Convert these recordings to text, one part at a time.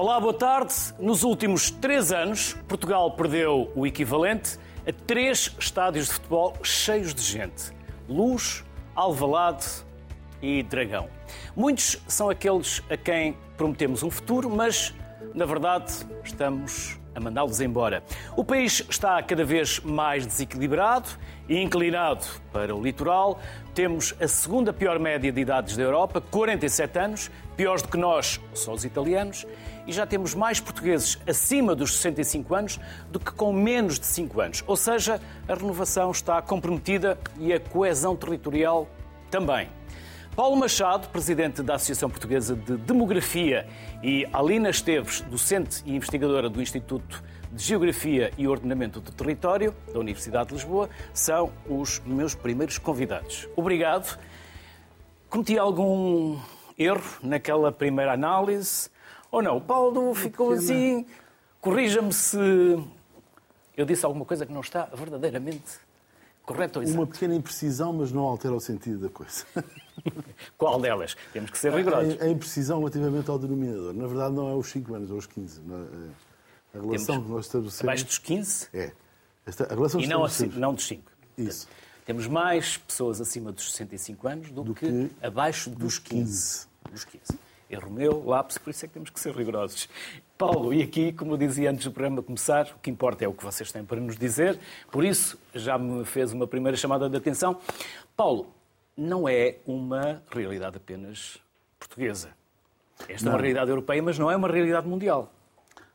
Olá, boa tarde. Nos últimos três anos, Portugal perdeu o equivalente a três estádios de futebol cheios de gente: Luz, Alvalade e Dragão. Muitos são aqueles a quem prometemos um futuro, mas na verdade estamos a mandá-los embora. O país está cada vez mais desequilibrado e inclinado para o litoral. Temos a segunda pior média de idades da Europa, 47 anos, piores do que nós, só os italianos, e já temos mais portugueses acima dos 65 anos do que com menos de 5 anos. Ou seja, a renovação está comprometida e a coesão territorial também. Paulo Machado, presidente da Associação Portuguesa de Demografia, e Alina Esteves, docente e investigadora do Instituto de Geografia e Ordenamento do Território da Universidade de Lisboa, são os meus primeiros convidados. Obrigado. Cometi algum erro naquela primeira análise? Ou não? O Paulo ficou assim. Corrija-me se eu disse alguma coisa que não está verdadeiramente correta ou exata. Uma pequena imprecisão, mas não altera o sentido da coisa. Qual delas? Temos que ser rigorosos. A, a imprecisão relativamente ao denominador. Na verdade, não é os 5 anos, é os 15. A relação Temos que nós estabelecemos. Abaixo dos 15 É. Esta, a relação e não, acima, não dos 5. Isso. Temos mais pessoas acima dos 65 anos do, Do que, que abaixo dos dos 15. Dos 15. Erro meu, lápis, por isso é que temos que ser rigorosos. Paulo, e aqui, como eu dizia antes do programa começar, o que importa é o que vocês têm para nos dizer, por isso já me fez uma primeira chamada de atenção. Paulo, não é uma realidade apenas portuguesa. Esta é uma Não. realidade europeia, mas não é uma realidade mundial.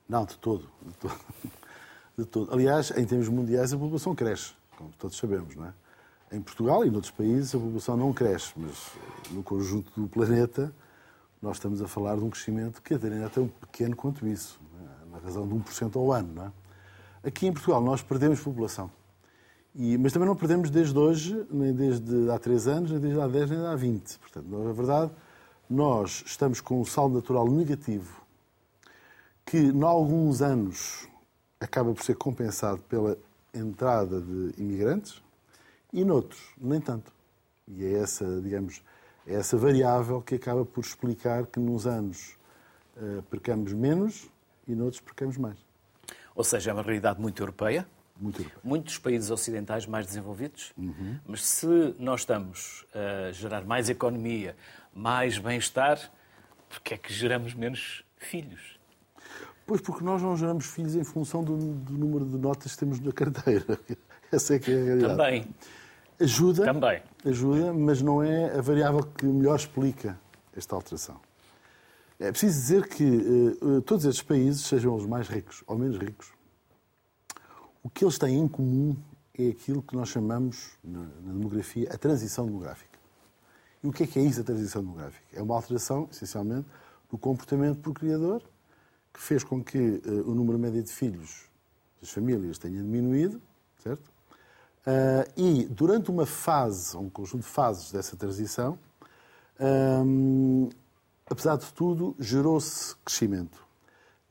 Não, de todo. De todo. De todo. Aliás, em termos mundiais, a população cresce, como todos sabemos, não é? Em Portugal e noutros países, a população não cresce, mas no conjunto do planeta, nós estamos a falar de um crescimento que até é tão pequeno quanto isso, é? na razão de 1% ao ano. Não é? Aqui em Portugal, nós perdemos população. E- mas também não perdemos desde hoje, nem desde há 3 anos, nem desde há 10, nem há 20. Portanto, na verdade, nós estamos com um saldo natural negativo que, em alguns anos, acaba por ser compensado pela entrada de imigrantes e noutros, nem tanto. E é essa, digamos, é essa variável que acaba por explicar que nos anos eh, percamos menos e noutros percamos mais. Ou seja, é uma realidade muito europeia, Muito europeu. muitos países ocidentais mais desenvolvidos, Uhum. mas se nós estamos a gerar mais economia, mais bem-estar, porque é que geramos menos filhos? Pois porque nós não geramos filhos em função do, do número de notas que temos na carteira. Essa é que é a realidade. Também, Ajuda, também. ajuda, mas não é a variável que melhor explica esta alteração. É preciso dizer que eh, todos estes países, sejam os mais ricos ou menos ricos, o que eles têm em comum é aquilo que nós chamamos, na, na demografia, a transição demográfica. E o que é que é isso, a transição demográfica? É uma alteração, essencialmente, do comportamento procriador, que fez com que eh, o número médio de filhos das famílias tenha diminuído, certo? Ah, e durante uma fase, um conjunto de fases dessa transição, hum, apesar de tudo, gerou-se crescimento.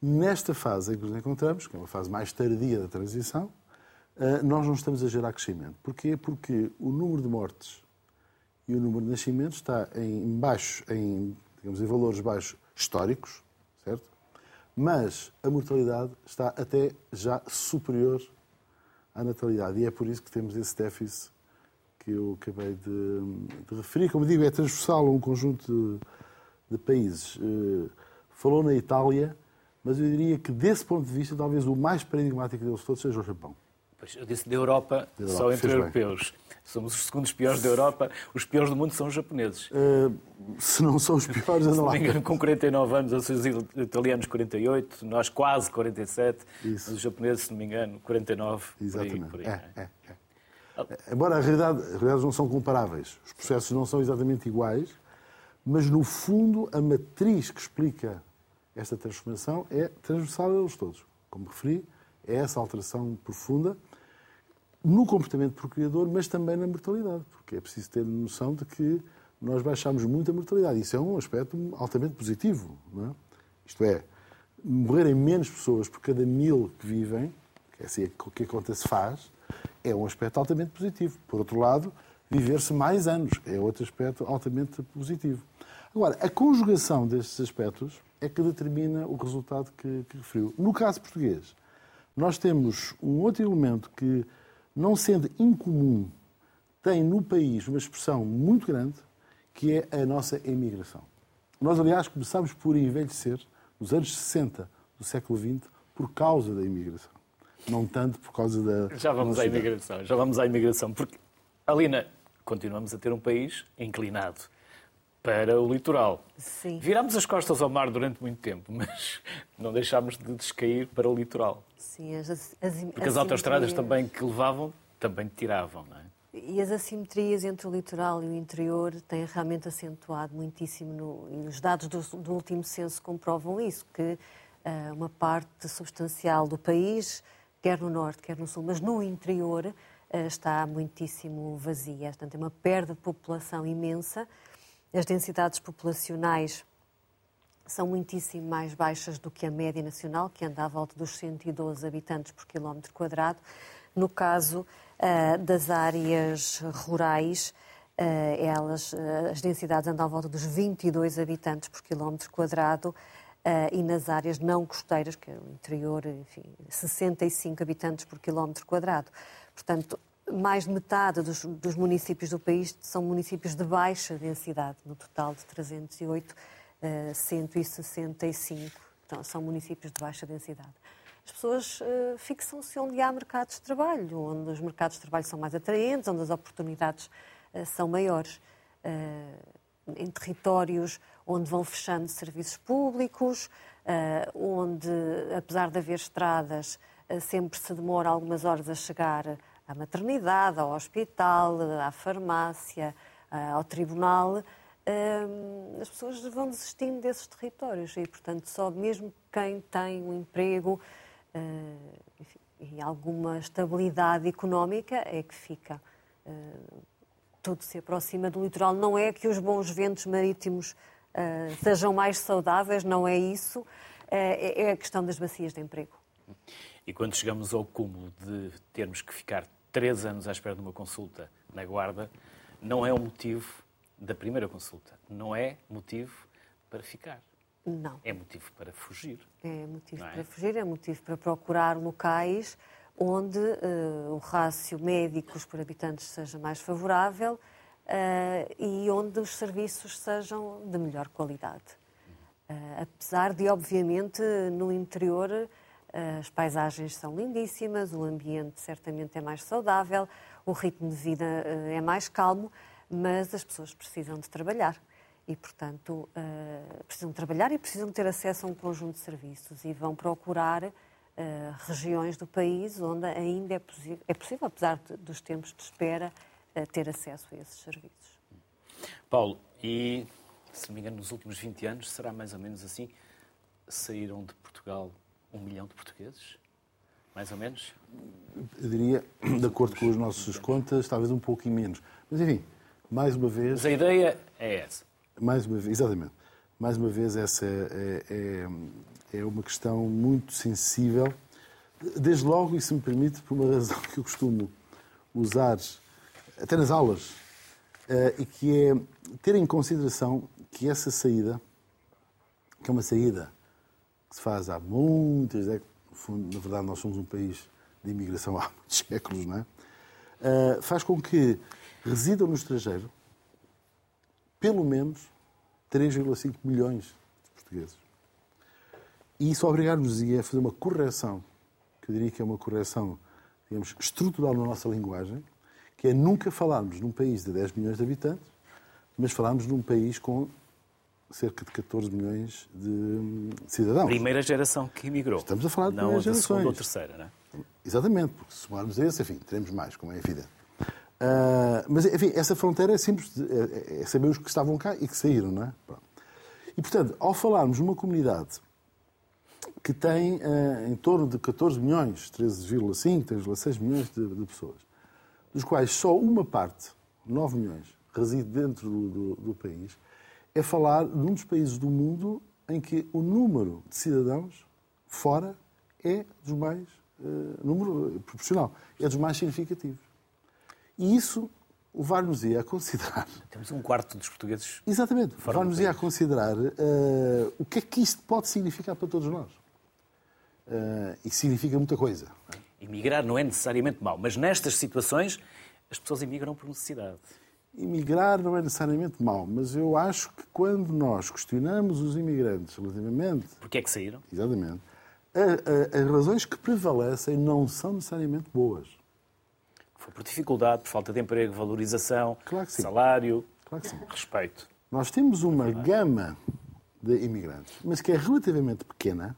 Nesta fase em que nos encontramos, que é uma fase mais tardia da transição, ah, nós não estamos a gerar crescimento. Porquê? Porque o número de mortes e o número de nascimentos está em baixo, em, digamos, em valores baixos históricos, certo? Mas a mortalidade está até já superior à natalidade. E é por isso que temos esse déficit que eu acabei de, de referir. Como digo, é transversal a um conjunto de, de países. Eh, falou na Itália, mas eu diria que, desse ponto de vista, talvez o mais paradigmático deles todos seja o Japão. Pois, eu disse da Europa, Da Europa, só entre fez bem. europeus. Somos os segundos piores da Europa, os piores do mundo são os japoneses. Eh, se não são os piores, anda não lá. me engano, com 49 anos, os italianos 48, nós quase 47, Isso. os japoneses, se não me engano, 49. Exatamente. Por aí, por aí, É, é? é, é. Embora a realidade, as realidades não são comparáveis, os processos não são exatamente iguais, mas no fundo a matriz que explica esta transformação é transversal a eles todos. Como referi, é essa alteração profunda no comportamento procriador, mas também na mortalidade, porque é preciso ter noção de que nós baixamos muito a mortalidade. Isso é um aspecto altamente positivo. Não é? Isto é, morrerem menos pessoas por cada mil que vivem, que é assim que a conta se faz, é um aspecto altamente positivo. Por outro lado, viver-se mais anos é outro aspecto altamente positivo. Agora, a conjugação destes aspectos é que determina o resultado que, que referiu. No caso português, nós temos um outro elemento que, não sendo incomum, tem no país uma expressão muito grande, que é a nossa emigração. Nós, aliás, começámos por envelhecer nos anos 60 do século XX por causa da imigração. Não tanto por causa da. Já vamos à imigração, já vamos à imigração. Porque, Alina, continuamos a ter um país inclinado para o litoral. Sim. Virámos as costas ao mar durante muito tempo, mas não deixámos de descair para o litoral. Sim, as, as, as Porque as autoestradas também que levavam, também tiravam, não é? E as assimetrias entre o litoral e o interior têm realmente acentuado muitíssimo, no, e os dados do, do último censo comprovam isso, que uh, uma parte substancial do país, quer no norte, quer no sul, mas no interior, uh, está muitíssimo vazia. Portanto, é uma perda de população imensa. As densidades populacionais são muitíssimo mais baixas do que a média nacional, que anda à volta dos 112 habitantes por quilómetro quadrado. No caso uh, das áreas rurais, uh, elas, uh, as densidades andam à volta dos 22 habitantes por quilómetro quadrado e nas áreas não costeiras, que é o interior, enfim, 65 habitantes por quilómetro quadrado. Portanto, mais de metade dos, dos, municípios do país são municípios de baixa densidade, no total de 308, 165 então, são municípios de baixa densidade as pessoas uh, fixam-se onde há mercados de trabalho, onde os mercados de trabalho são mais atraentes, onde as oportunidades uh, são maiores. Uh, em territórios onde vão fechando serviços públicos, onde, apesar de haver estradas, sempre se demora algumas horas a chegar à maternidade, ao hospital, à farmácia, ao tribunal, as pessoas vão desistindo desses territórios e, portanto, só mesmo quem tem um emprego uh, enfim, e alguma estabilidade económica é que fica. Tudo se aproxima do litoral. Não é que os bons ventos marítimos sejam mais saudáveis, não é isso. É, é a questão das bacias de emprego. E quando chegamos ao cúmulo de termos que ficar três anos à espera de uma consulta na Guarda, não é o motivo da primeira consulta. Não é motivo para ficar. Não. É motivo para fugir. É motivo é? para fugir, é motivo para procurar locais onde uh, o rácio médicos por habitantes seja mais favorável uh, e onde os serviços sejam de melhor qualidade. Uh, apesar de, obviamente, no interior as paisagens são lindíssimas, o ambiente certamente é mais saudável, o ritmo de vida é mais calmo, mas as pessoas precisam de trabalhar e, portanto, uh, precisam trabalhar e precisam ter acesso a um conjunto de serviços e vão procurar regiões do país onde ainda é, possível, é possível apesar dos tempos de espera, ter acesso a esses serviços. Paulo, e, se não me engano, nos últimos 20 anos, será mais ou menos assim, saíram de Portugal um milhão de portugueses? Mais ou menos? Eu diria, de acordo com as nossas contas, talvez um pouquinho menos. Mas, enfim, mais uma vez... Mas a ideia é essa mais uma vez, exatamente, mais uma vez essa é, é, é, uma questão muito sensível, desde logo, e se me permite, por uma razão que eu costumo usar até nas aulas, eh, e que é ter em consideração que essa saída, que é uma saída que se faz há muitas décadas, na verdade nós somos um país de imigração há muitos séculos, não é? Eh, faz com que residam no estrangeiro pelo menos 3,5 milhões de portugueses. E isso obrigar-nos a fazer uma correção, que eu diria que é uma correção, digamos, estrutural na nossa linguagem, que é nunca falarmos num país de 10 milhões de habitantes, mas falarmos num país com cerca de 14 milhões de cidadãos. Primeira geração que emigrou. Estamos a falar de não gerações. Segunda ou terceira, não é? Exatamente, porque se somarmos esse, enfim, teremos mais, como é evidente. Uh, mas, enfim, essa fronteira é simples, de, é, é saber os que estavam cá e que saíram, não é? Pronto. E, portanto, ao falarmos numa comunidade que tem uh, em torno de 14 milhões, 13,5, 13,6 milhões de, de, pessoas, dos quais só uma parte, 9 milhões, reside dentro do, do, do país, é falar de um dos países do mundo em que o número de cidadãos fora é dos mais, uh, número proporcional, é dos mais significativos. E isso levar-nos-ia a considerar. Temos um quarto dos portugueses. Exatamente, levar-nos-ia a considerar uh, o que é que isto pode significar para todos nós. Uh, e significa muita coisa. Emigrar não é necessariamente mau, mas nestas situações as pessoas emigram por necessidade. Imigrar não é necessariamente mau, mas eu acho que quando nós questionamos os imigrantes relativamente. Porquê é que saíram? Exatamente. A, a, as razões que prevalecem não são necessariamente boas. Foi por dificuldade, por falta de emprego, valorização, claro salário, claro respeito. Nós temos uma gama de imigrantes, mas que é relativamente pequena,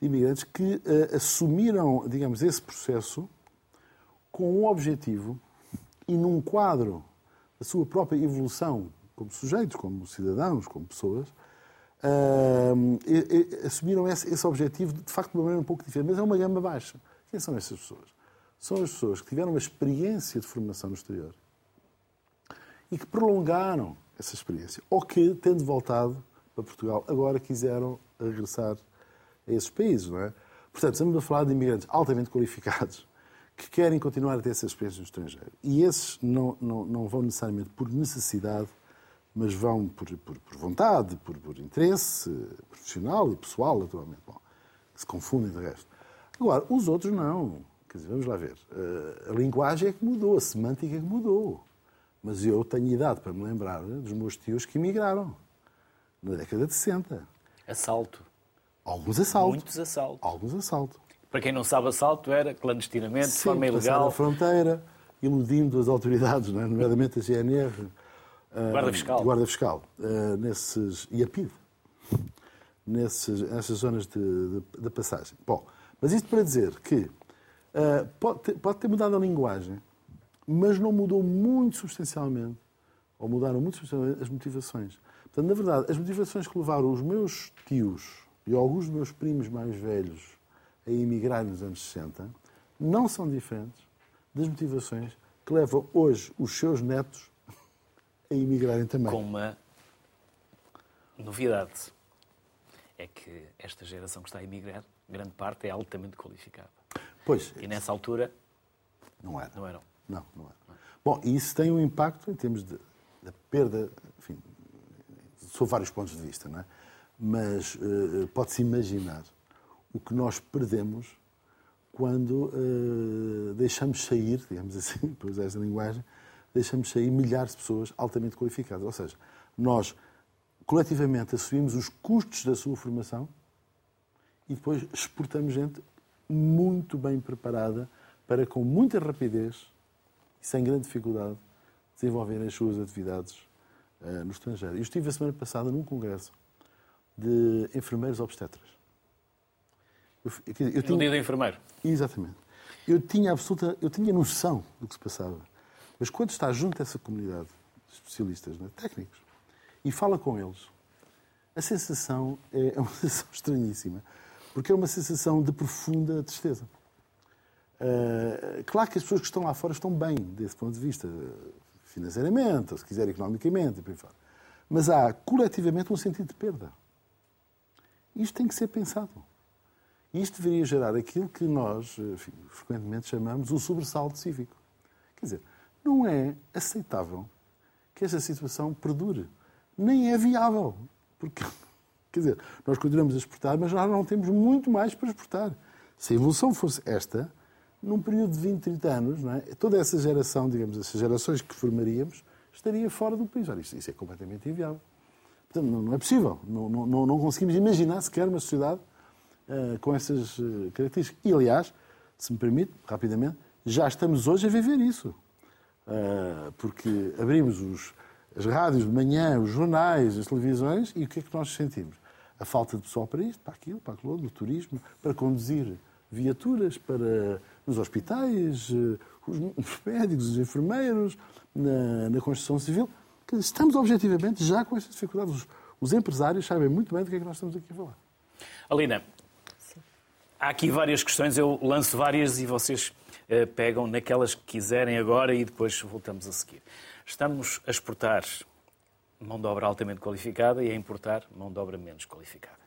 de imigrantes que uh, assumiram, digamos, esse processo com um objetivo e num quadro da sua própria evolução como sujeitos, como cidadãos, como pessoas, uh, e, e, assumiram esse, esse, objetivo de facto de uma maneira um pouco diferente, mas é uma gama baixa. Quem são essas pessoas? São as pessoas que tiveram uma experiência de formação no exterior e que prolongaram essa experiência, ou que, tendo voltado para Portugal, agora quiseram regressar a esses países, não é? Portanto, estamos a falar de imigrantes altamente qualificados que querem continuar a ter essa experiência no estrangeiro. E esses não, não, não vão necessariamente por necessidade, mas vão por, por, por vontade, por, por, interesse profissional e pessoal, naturalmente. Bom, se confundem de resto. Agora, os outros não. Quer dizer, vamos lá ver. Eh, a linguagem é que mudou, a semântica é que mudou. Mas eu tenho idade para me lembrar dos meus tios que emigraram na década de 60. Assalto. Alguns assaltos. Muitos assaltos. Alguns assaltos. Para quem não sabe, assalto era clandestinamente, de forma ilegal. a fronteira, iludindo as autoridades, é? nomeadamente a GNR. Guarda Fiscal. Guarda Fiscal. Uh, nesses, e a PID. Nesses, nessas zonas de, de, de, passagem. Bom, mas isto para dizer que uh, pode, ter, pode ter mudado a linguagem, mas não mudou muito substancialmente, ou mudaram muito substancialmente as motivações. Portanto, na verdade, as motivações que levaram os meus tios e alguns dos meus primos mais velhos a emigrar nos anos 60 não são diferentes das motivações que levam hoje os seus netos a emigrarem também. Com uma novidade. É que esta geração que está a emigrar, grande parte é altamente qualificada. Pois. E nessa altura. Não era. Não eram. Não, não era. Bom, e isso tem um impacto em termos de, da perda, enfim, sob vários pontos de vista, não é? Mas uh, pode-se imaginar o que nós perdemos quando uh, deixamos sair, digamos assim, para usar esta linguagem, deixamos sair milhares de pessoas altamente qualificadas. Ou seja, nós coletivamente assumimos os custos da sua formação e depois exportamos gente muito bem preparada para, com muita rapidez e sem grande dificuldade, desenvolver as suas atividades uh, no estrangeiro. Eu estive a semana passada num congresso de enfermeiros obstetras. Eu, eu, eu tinha... No dia do enfermeiro? Exatamente. Eu tinha absoluta, eu tinha noção do que se passava. Mas quando está junto a essa comunidade de especialistas, né, técnicos, e fala com eles, a sensação é, é uma sensação estranhíssima, porque é uma sensação de profunda tristeza. Uh, claro que as pessoas que estão lá fora estão bem, desse ponto de vista, financeiramente, ou se quiser economicamente, e por aí fora. Mas há coletivamente um sentido de perda. Isto tem que ser pensado. Isto deveria gerar aquilo que nós enfim, frequentemente chamamos o sobressalto cívico. Quer dizer, não é aceitável que esta situação perdure. Nem é viável. Porque, quer dizer, nós continuamos a exportar, mas nós não temos muito mais para exportar. Se a evolução fosse esta, num período de 20, 30 anos, é? toda essa geração, digamos, essas gerações que formaríamos, estaria fora do país. Ora, isso, isso é completamente inviável. Portanto, não, não é possível. Não, não, não, conseguimos imaginar sequer uma sociedade uh, com essas uh, características. E, aliás, se me permite, rapidamente, já estamos hoje a viver isso. Uh, porque abrimos os, as rádios de manhã, os jornais, as televisões, e o que é que nós sentimos? A falta de pessoal para isto, para aquilo, para aquilo, do turismo, para conduzir viaturas para nos hospitais, os, os médicos, os enfermeiros, na, na construção civil estamos objetivamente já com estas dificuldades. Os, os, empresários sabem muito bem do que é que nós estamos aqui a falar. Alina. Há aqui várias questões, eu lanço várias e vocês uh, pegam naquelas que quiserem agora e depois voltamos a seguir. Estamos a exportar mão de obra altamente qualificada e a importar mão de obra menos qualificada.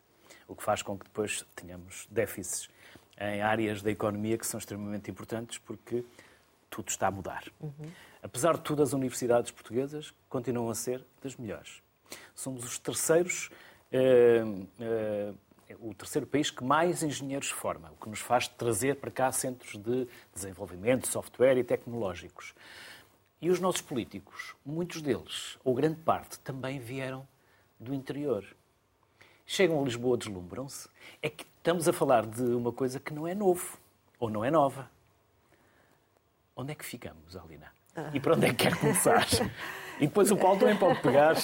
O que faz com que depois tenhamos déficits em áreas da economia que são extremamente importantes porque tudo está a mudar. Uhum. Apesar de tudo, as universidades portuguesas continuam a ser das melhores. Somos os terceiros, uh, uh, o terceiro país que mais engenheiros forma, o que nos faz trazer para cá centros de desenvolvimento, software e tecnológicos. E os nossos políticos, muitos deles, ou grande parte, também vieram do interior. Chegam a Lisboa, deslumbram-se. É que estamos a falar de uma coisa que não é novo, ou não é nova. Onde é que ficamos, Alina? E para onde é que quer começar? E depois o Paulo também pode pegar,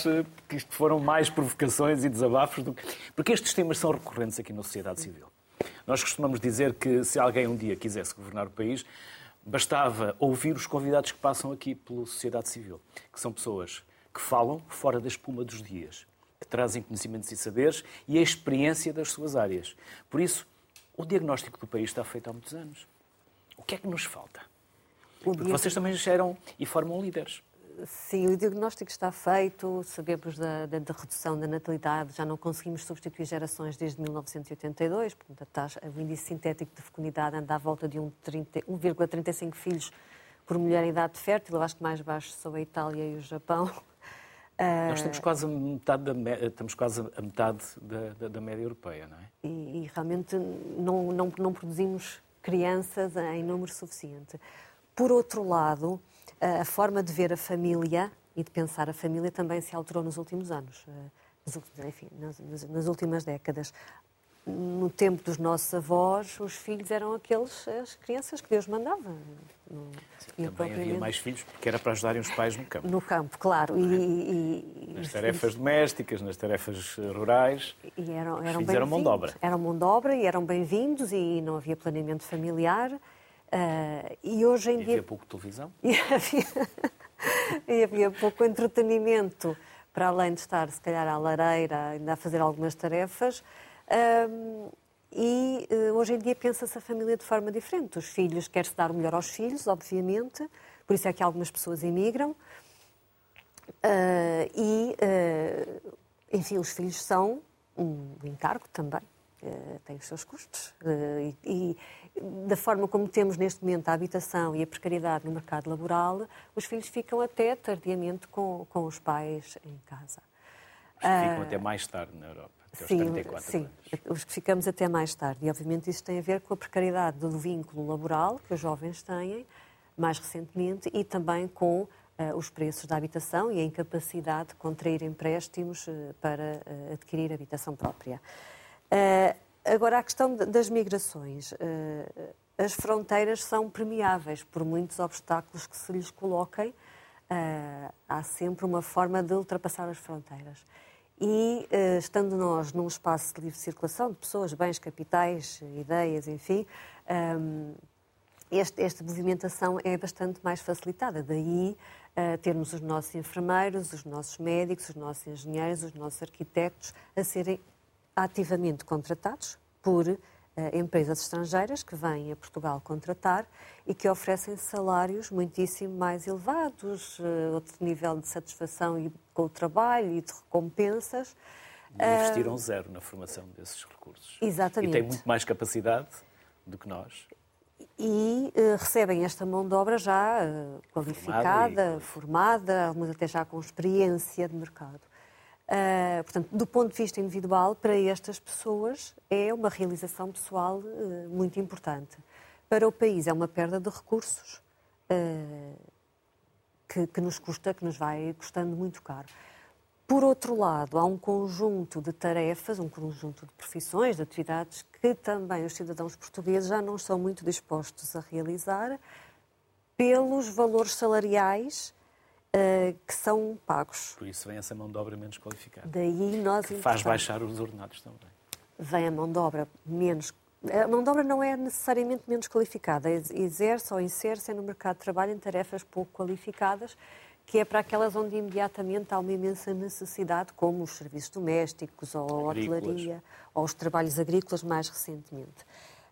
que isto foram mais provocações e desabafos do que... Porque estes temas são recorrentes aqui na sociedade civil. Nós costumamos dizer que se alguém um dia quisesse governar o país, bastava ouvir os convidados que passam aqui pela sociedade civil, que são pessoas que falam fora da espuma dos dias, que trazem conhecimentos e saberes e a experiência das suas áreas. Por isso, o diagnóstico do país está feito há muitos anos. O que é que nos falta? Porque vocês também geram e formam líderes. Sim, o diagnóstico está feito, sabemos da, da, da, redução da natalidade, já não conseguimos substituir gerações desde 1982, portanto, a taxa, o índice sintético de fecundidade anda à volta de 1,35 filhos por mulher em idade fértil, eu acho que mais baixo são a Itália e o Japão. Nós estamos quase a metade da, estamos quase a metade da, da, da média europeia, não é? E, e realmente não, não, não produzimos crianças em número suficiente. Por outro lado, a forma de ver a família e de pensar a família também se alterou nos últimos anos, eh, enfim, nas, nas últimas décadas. No tempo dos nossos avós, os filhos eram aqueles, as crianças que Deus mandava. Sim, também havia mais filhos porque era para ajudarem os pais no campo. No campo, claro. E, e, nas tarefas filhos... domésticas, nas tarefas rurais. E eram, eram, eram mão de obra. Eram mão de obra e eram bem-vindos e não havia planeamento familiar. Uh, e hoje em e dia. Havia pouco televisão? E havia, e havia pouco entretenimento, para além de estar, se calhar, à lareira, ainda a fazer algumas tarefas. Uh, e uh, hoje em dia pensa-se a família de forma diferente. Os filhos, quer-se dar o melhor aos filhos, obviamente, por isso é que algumas pessoas emigram. e, enfim, os filhos são um encargo também. Uh, tem os seus custos. Uh, e, da forma como temos neste momento a habitação e a precariedade no mercado laboral, os filhos ficam até tardiamente com, com os pais em casa. Ficam uh, até mais tarde na Europa, até sim, 34 sim, anos. os que ficamos até mais tarde. E, obviamente, isso tem a ver com a precariedade do vínculo laboral que os jovens têm, mais recentemente, e também com uh, os preços da habitação e a incapacidade de contrair empréstimos uh, para uh, adquirir habitação própria. Agora, a questão das migrações. Eh, as fronteiras são permeáveis por muitos obstáculos que se lhes coloquem. Eh, há sempre uma forma de ultrapassar as fronteiras. E, eh, estando nós num espaço de livre circulação de pessoas, bens, capitais, ideias, enfim, este, esta movimentação é bastante mais facilitada. Daí termos os nossos enfermeiros, os nossos médicos, os nossos engenheiros, os nossos arquitetos a serem ativamente contratados por uh, empresas estrangeiras que vêm a Portugal contratar e que oferecem salários muitíssimo mais elevados, uh, outro nível de satisfação e, com o trabalho e de recompensas. E investiram uh, zero na formação desses recursos. Exatamente. E têm muito mais capacidade do que nós. E uh, recebem esta mão de obra já uh, qualificada, formada, algumas até já com experiência de mercado. Uh, portanto, do ponto de vista individual, para estas pessoas é uma realização pessoal uh, muito importante. Para o país é uma perda de recursos uh, que, que, nos custa, que nos vai custando muito caro. Por outro lado, há um conjunto de tarefas, um conjunto de profissões, de atividades que também os cidadãos portugueses já não estão muito dispostos a realizar pelos valores salariais uh, que são pagos. Por isso vem essa mão de obra menos qualificada. Daí nós que faz baixar os ordenados também. Vem a mão de obra menos a mão de obra não é necessariamente menos qualificada, exerce ou insere-se no mercado de trabalho em tarefas pouco qualificadas, que é para aquelas onde imediatamente há uma imensa necessidade, como os serviços domésticos, ou a hotelaria, ou os trabalhos agrícolas mais recentemente.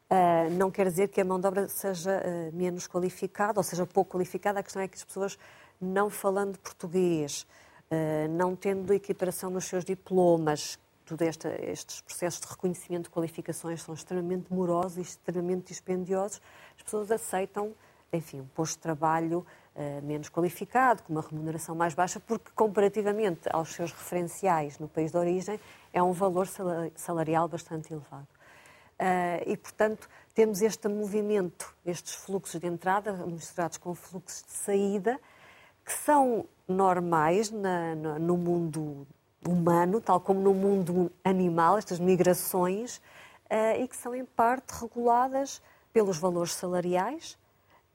Uh, não quer dizer que a mão de obra seja uh, menos qualificada, ou seja, pouco qualificada, a questão é que as pessoas não falando português, eh, não tendo equiparação nos seus diplomas, todos estes processos de reconhecimento de qualificações são extremamente morosos e extremamente dispendiosos, as pessoas aceitam enfim, um posto de trabalho uh, menos qualificado, com uma remuneração mais baixa, porque comparativamente aos seus referenciais no país de origem, é um valor salarial bastante elevado. Uh, e, portanto, temos este movimento, estes fluxos de entrada misturados com fluxos de saída, que são normais na, no, no mundo humano, tal como no mundo animal, estas migrações, uh, e que são em parte reguladas pelos valores salariais,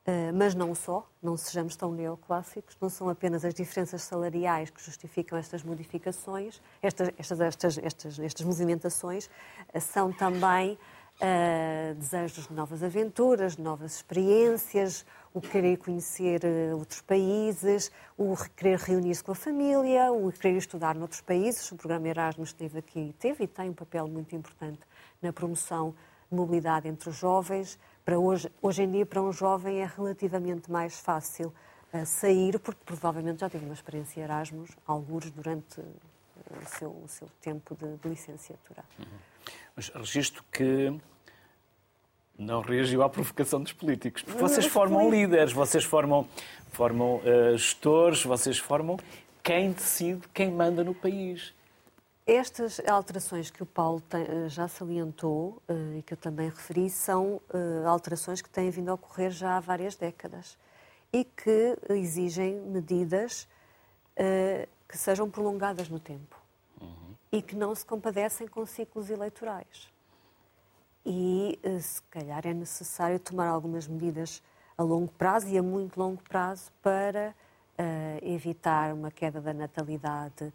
uh, mas não só, não sejamos tão neoclássicos, não são apenas as diferenças salariais que justificam estas modificações, estas, estas, estas, estas, estas movimentações, uh, são também desejos de novas aventuras, de novas experiências, o querer conhecer outros países, o querer reunir-se com a família, o querer estudar noutros países. O programa Erasmus teve aqui, teve e tem um papel muito importante na promoção de mobilidade entre os jovens. Para hoje, hoje em dia, para um jovem é relativamente mais fácil uh, sair, porque provavelmente já teve uma experiência Erasmus, alguns durante uh, o, seu, o seu tempo de, de licenciatura. Uhum. Mas registro que não reagiu à provocação dos políticos. Porque vocês formam líderes, vocês formam, formam uh, gestores, vocês formam quem decide, quem manda no país. Estas alterações que o Paulo tem, eh, já salientou uh, e que eu também referi são uh, alterações que têm vindo a ocorrer já há várias décadas e que exigem medidas que sejam prolongadas no tempo. E que não se compadecem com ciclos eleitorais. E se calhar é necessário tomar algumas medidas a longo prazo e a muito longo prazo para evitar uma queda da natalidade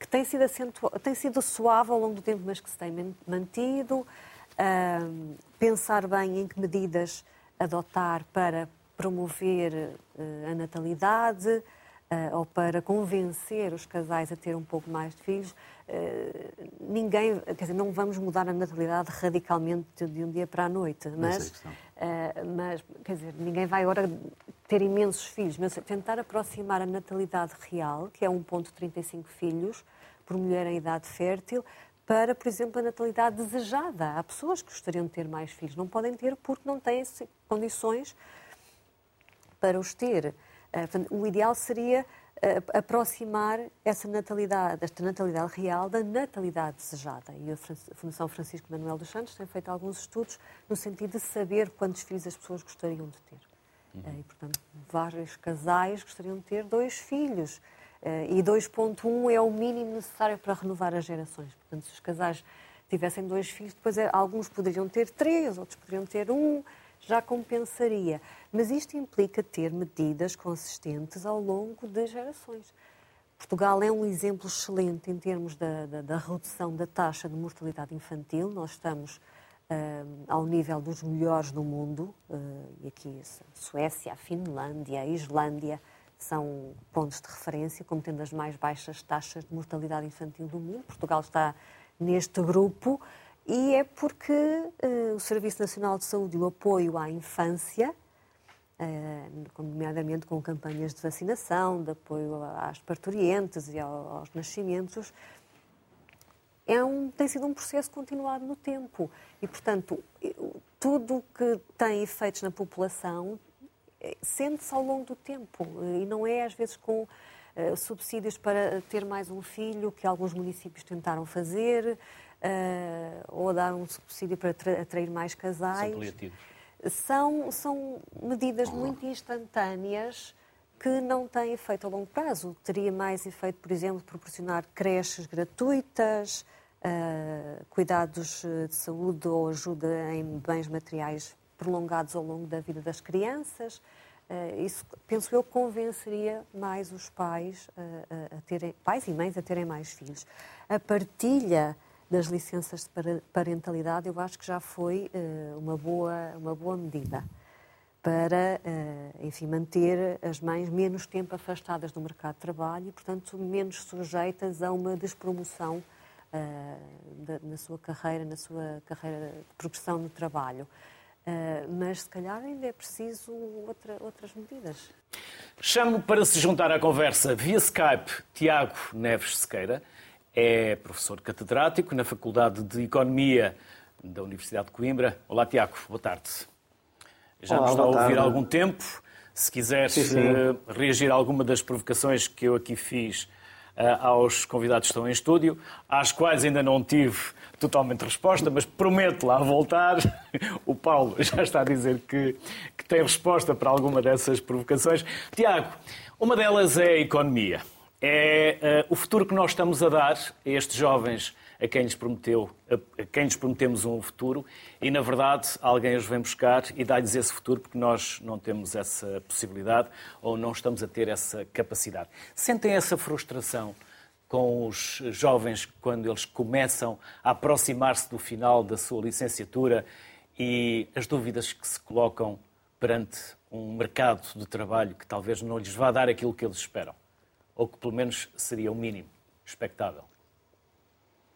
que tem sido, acentu... tem sido suave ao longo do tempo, mas que se tem mantido. Uh, pensar bem em que medidas adotar para promover uh, a natalidade uh, ou para convencer os casais a ter um pouco mais de filhos. Ah, ninguém, quer dizer, não vamos mudar a natalidade radicalmente de um dia para a noite, mas, é mas quer dizer, ninguém vai agora ter imensos filhos, mas tentar aproximar a natalidade real, que é 1,35 filhos por mulher em idade fértil, para, por exemplo, a natalidade desejada. Há pessoas que gostariam de ter mais filhos, não podem ter porque não têm condições para os ter. Eh, o ideal seria eh, aproximar essa natalidade, esta natalidade real da natalidade desejada. E a Fundação Francisco Manuel dos Santos tem feito alguns estudos no sentido de saber quantos filhos as pessoas gostariam de ter. Uhum. E, portanto, vários casais gostariam de ter dois filhos. Eh, e 2.1 é o mínimo necessário para renovar as gerações. Portanto, se os casais tivessem dois filhos, depois alguns poderiam ter três, outros poderiam ter um, já compensaria. Mas isto implica ter medidas consistentes ao longo de gerações. Portugal é um exemplo excelente em termos da, da, da redução da taxa de mortalidade infantil. Nós estamos uh, ao nível dos melhores do mundo, uh, e aqui a Suécia, a Finlândia, a Islândia são pontos de referência, como tendo as mais baixas taxas de mortalidade infantil do mundo. Portugal está neste grupo e é porque uh, o Serviço Nacional de Saúde e o apoio à infância, uh, nomeadamente com campanhas de vacinação, de apoio às parturientes e aos nascimentos, é um, tem sido um processo continuado no tempo. E, portanto, tudo que tem efeitos na população eh, sente-se ao longo do tempo. E não é, às vezes, com uh, subsídios para ter mais um filho, que alguns municípios tentaram fazer, ou dar um subsídio para atrair mais casais. São, são medidas muito instantâneas que não têm efeito a longo prazo. Teria mais efeito, por exemplo, proporcionar creches gratuitas, uh, cuidados de saúde ou ajuda em bens materiais prolongados ao longo da vida das crianças. Uh, isso, penso eu, convenceria mais os pais uh, a terem, pais e mães a terem mais filhos. A partilha das licenças de parentalidade, eu acho que já foi uh, uma, boa, uma boa medida para, enfim, manter as mães menos tempo afastadas do mercado de trabalho e, portanto, menos sujeitas a uma despromoção na sua carreira, na sua carreira de progressão no trabalho. Uh, mas se calhar ainda é preciso outra, outras medidas. Chamo para se juntar à conversa via Skype Tiago Neves Sequeira. É professor catedrático na Faculdade de Economia da Universidade de Coimbra. Olá, Tiago, boa tarde. Já Olá, nos está a ouvir há algum tempo. Se quiseres sim, sim. Uh, reagir a alguma das provocações que eu aqui fiz uh, aos convidados que estão em estúdio, às quais ainda não tive totalmente resposta, mas prometo lá voltar. O Paulo já está a dizer que, que tem resposta para alguma dessas provocações. Tiago, uma delas é a economia. É uh, o futuro que nós estamos a dar a estes jovens a quem lhes prometeu, a, quem lhes prometemos um futuro e na verdade alguém os vem buscar e dá-lhes esse futuro porque nós não temos essa possibilidade ou não estamos a ter essa capacidade. Sentem essa frustração com os jovens quando eles começam a aproximar-se do final da sua licenciatura e as dúvidas que se colocam perante um mercado de trabalho que talvez não lhes vá dar aquilo que eles esperam, ou que pelo menos seria o mínimo expectável.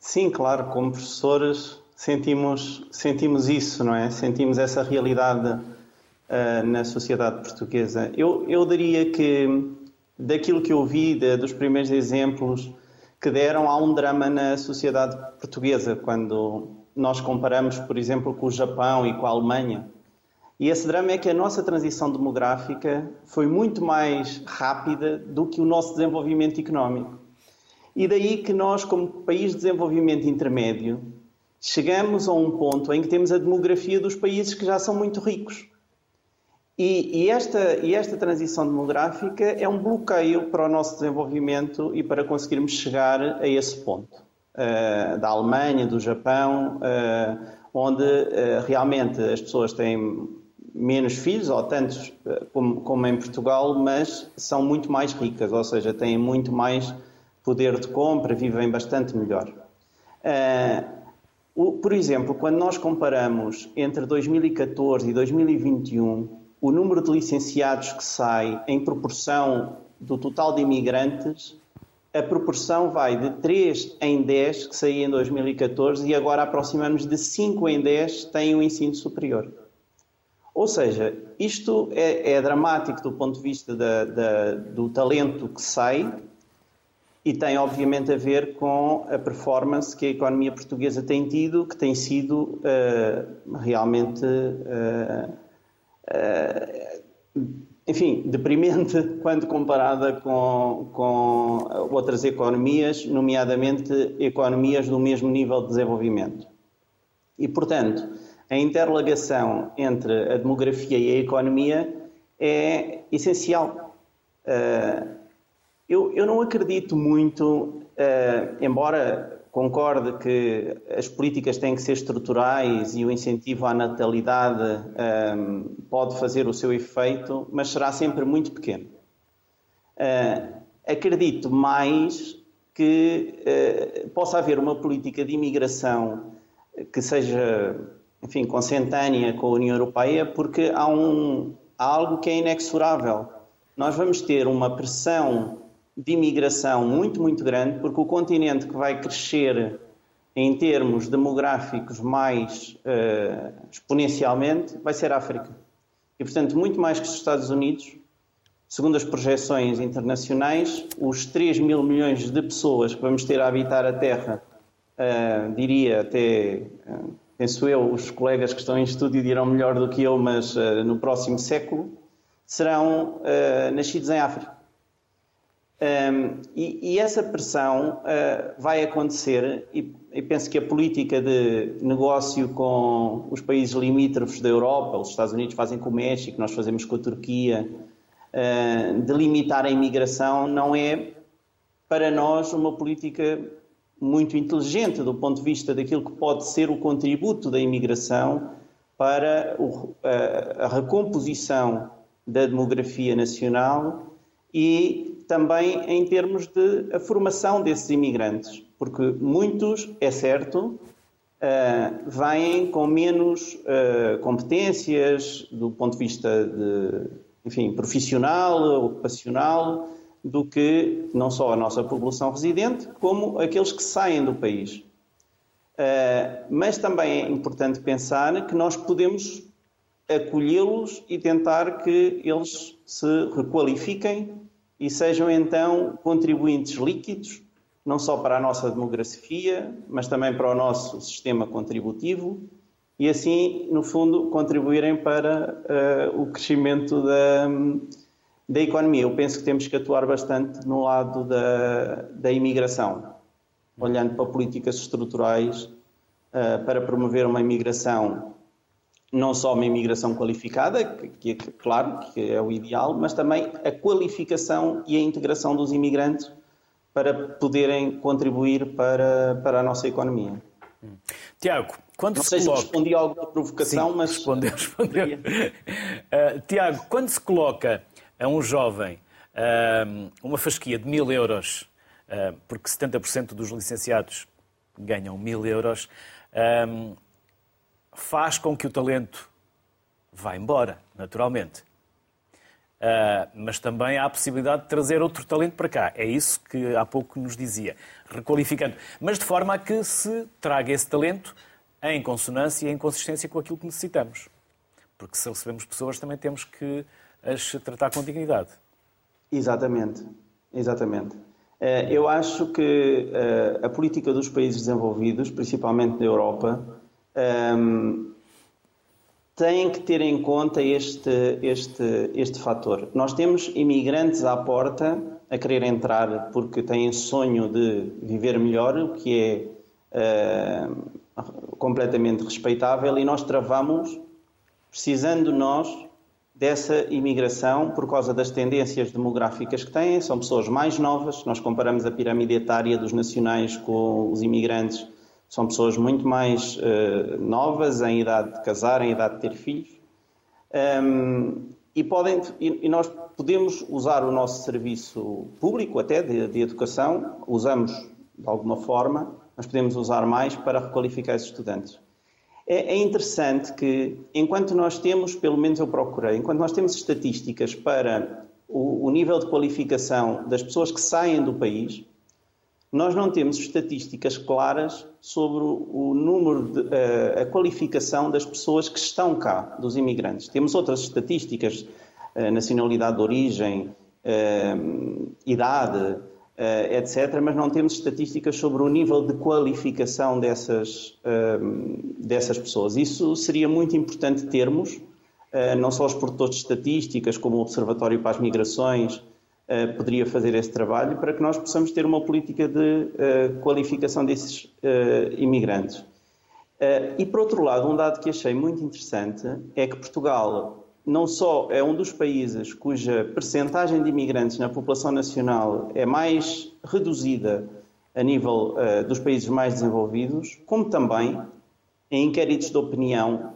Sim, claro, como professores sentimos, sentimos isso, não é? Sentimos essa realidade uh, na sociedade portuguesa. Eu, eu diria que, daquilo que eu vi, de, dos primeiros exemplos que deram, há um drama na sociedade portuguesa, quando nós comparamos, por exemplo, com o Japão e com a Alemanha. E esse drama é que a nossa transição demográfica foi muito mais rápida do que o nosso desenvolvimento económico. E daí que nós, como país de desenvolvimento intermédio, chegamos a um ponto em que temos a demografia dos países que já são muito ricos. E, e, esta, e esta transição demográfica é um bloqueio para o nosso desenvolvimento e para conseguirmos chegar a esse ponto. Uh, da Alemanha, do Japão, uh, onde uh, realmente as pessoas têm menos filhos, ou tantos como, como em Portugal, mas são muito mais ricas, ou seja, têm muito mais poder de compra, vivem bastante melhor. Uh, por exemplo, quando nós comparamos entre 2014 e 2021 o número de licenciados que sai em proporção do total de imigrantes, a proporção vai de 3 em 10 que saía em 2014 e agora aproximamos de 5 em 10 têm o ensino superior. Ou seja, isto é, é dramático do ponto de vista da, da, do talento que sai e tem obviamente a ver com a performance que a economia portuguesa tem tido, que tem sido uh, realmente, uh, uh, enfim, deprimente quando comparada com, com outras economias, nomeadamente economias do mesmo nível de desenvolvimento. E, portanto, a interligação entre a demografia e a economia é essencial. Uh, eu, eu não acredito muito, uh, embora concorde que as políticas têm que ser estruturais e o incentivo à natalidade eh, pode fazer o seu efeito, mas será sempre muito pequeno. Acredito mais que possa haver uma política de imigração que seja, enfim, consentânea com a União Europeia, porque há, um, há algo que é inexorável. Nós vamos ter uma pressão de imigração muito, muito grande, porque o continente que vai crescer em termos demográficos mais uh, exponencialmente vai ser a África. E, portanto, muito mais que os Estados Unidos, segundo as projeções internacionais, os 3 mil milhões de pessoas que vamos ter a habitar a Terra, uh, diria até, uh, penso eu, os colegas que estão em estúdio dirão melhor do que eu, mas no próximo século, serão nascidos em África. Um, e, e, essa pressão uh, vai acontecer, e, e, penso que a política de negócio com os países limítrofes da Europa, os Estados Unidos fazem com o México, nós fazemos com a Turquia, uh, de limitar a imigração, não é para nós uma política muito inteligente do ponto de vista daquilo que pode ser o contributo da imigração para a, a recomposição da demografia nacional e também em termos de a formação desses imigrantes, porque muitos, é certo, uh, vêm com menos uh, competências do ponto de vista de, enfim, profissional, ocupacional, do que não só a nossa população residente, como aqueles que saem do país. Uh, mas também é importante pensar que nós podemos acolhê-los e tentar que eles se requalifiquem e sejam então contribuintes líquidos, não só para a nossa demografia, mas também para o nosso sistema contributivo e assim, no fundo, contribuírem para uh, o crescimento da, da economia. Eu penso que temos que atuar bastante no lado da, da imigração, olhando para políticas estruturais uh, para promover uma imigração, não só uma imigração qualificada, que, que, claro que é o ideal, mas também a qualificação e a integração dos imigrantes para poderem contribuir para, para a nossa economia. Tiago, quando Não se sei coloca... se respondi a alguma provocação, Sim, mas. Respondeu, respondeu. Uh, Tiago, quando se coloca a um jovem uh, uma fasquia de mil euros, uh, porque 70% dos licenciados ganham mil euros, faz com que o talento vá embora, naturalmente. Uh, mas também há a possibilidade de trazer outro talento para cá. É isso que há pouco nos dizia, requalificando. Mas de forma a que se traga esse talento em consonância e em consistência com aquilo que necessitamos. Porque se recebemos pessoas também temos que as tratar com dignidade. Exatamente, exatamente. Uh, eu acho que uh, a política dos países desenvolvidos, principalmente da Europa, têm que ter em conta este, este, este fator. Nós temos imigrantes à porta a querer entrar porque têm sonho de viver melhor, o que é uh, completamente respeitável, e nós travamos, precisando nós dessa imigração por causa das tendências demográficas que têm. São pessoas mais novas, nós comparamos a pirâmide etária dos nacionais com os imigrantes são pessoas muito mais uh, novas, em idade de casar, em idade de ter filhos. Um, e, podem, e, e, nós podemos usar o nosso serviço público, até de, de, educação, usamos de alguma forma, mas podemos usar mais para requalificar esses estudantes. É, é interessante que, enquanto nós temos, pelo menos eu procurei, enquanto nós temos estatísticas para o, o nível de qualificação das pessoas que saem do país, nós não temos estatísticas claras sobre o número, de, a, a qualificação das pessoas que estão cá, dos imigrantes. Temos outras estatísticas, nacionalidade de origem, idade, etc., mas não temos estatísticas sobre o nível de qualificação dessas, dessas pessoas. Isso seria muito importante termos, não só os produtores de estatísticas, como o Observatório para as Migrações, uh, poderia fazer esse trabalho para que nós possamos ter uma política de qualificação desses imigrantes. e, por outro lado, um dado que achei muito interessante é que Portugal não só é um dos países cuja percentagem de imigrantes na população nacional é mais reduzida a nível dos países mais desenvolvidos, como também em inquéritos de opinião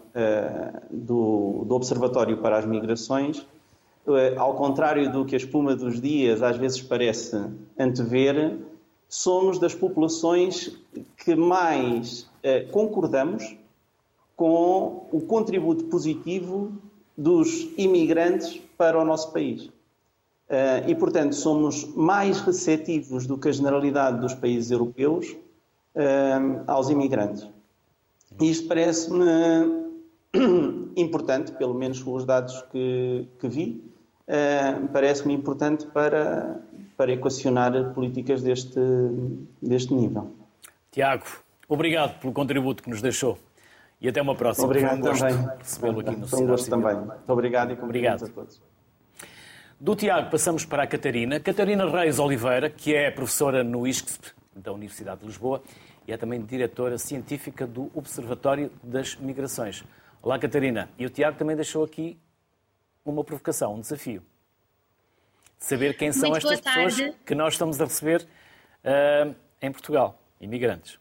do, do Observatório para as Migrações, eh, ao contrário do que a espuma dos dias às vezes parece antever, somos das populações que mais concordamos com o contributo positivo dos imigrantes para o nosso país. Eh, e, portanto, somos mais receptivos do que a generalidade dos países europeus aos imigrantes. Isto parece-me importante, pelo menos com os dados que, que vi, uh, parece-me importante para, para equacionar políticas deste, deste nível. Tiago, obrigado pelo contributo que nos deixou. E até uma próxima. Obrigado Foi um também. recebê-lo aqui no Foi um gosto também. Muito obrigado e obrigado a todos. Do Tiago passamos para a Catarina. Catarina Reis Oliveira, que é professora no ISCSP, da Universidade de Lisboa, e é também diretora científica do Observatório das Migrações. Olá, Catarina. E o Tiago também deixou aqui uma provocação, um desafio. De saber quem são Muito estas pessoas que nós estamos a receber uh, em Portugal, imigrantes.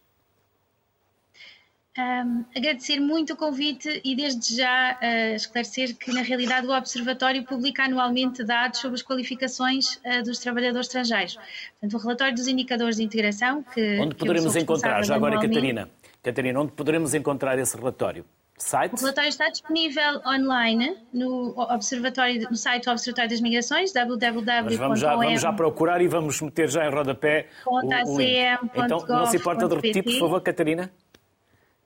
Um, agradecer muito o convite e desde já uh, esclarecer que, na realidade, o Observatório publica anualmente dados sobre as qualificações uh, dos trabalhadores estrangeiros. Portanto, o relatório dos indicadores de integração que. Onde poderemos encontrar, já agora, Catarina? Catarina, onde poderemos encontrar esse relatório? Site? O relatório está disponível online no, observatório, no site do Observatório das Migrações, www. Vamos já, vamos já procurar e vamos meter já em rodapé o, o. Então, não se importa de repetir, por favor, Catarina?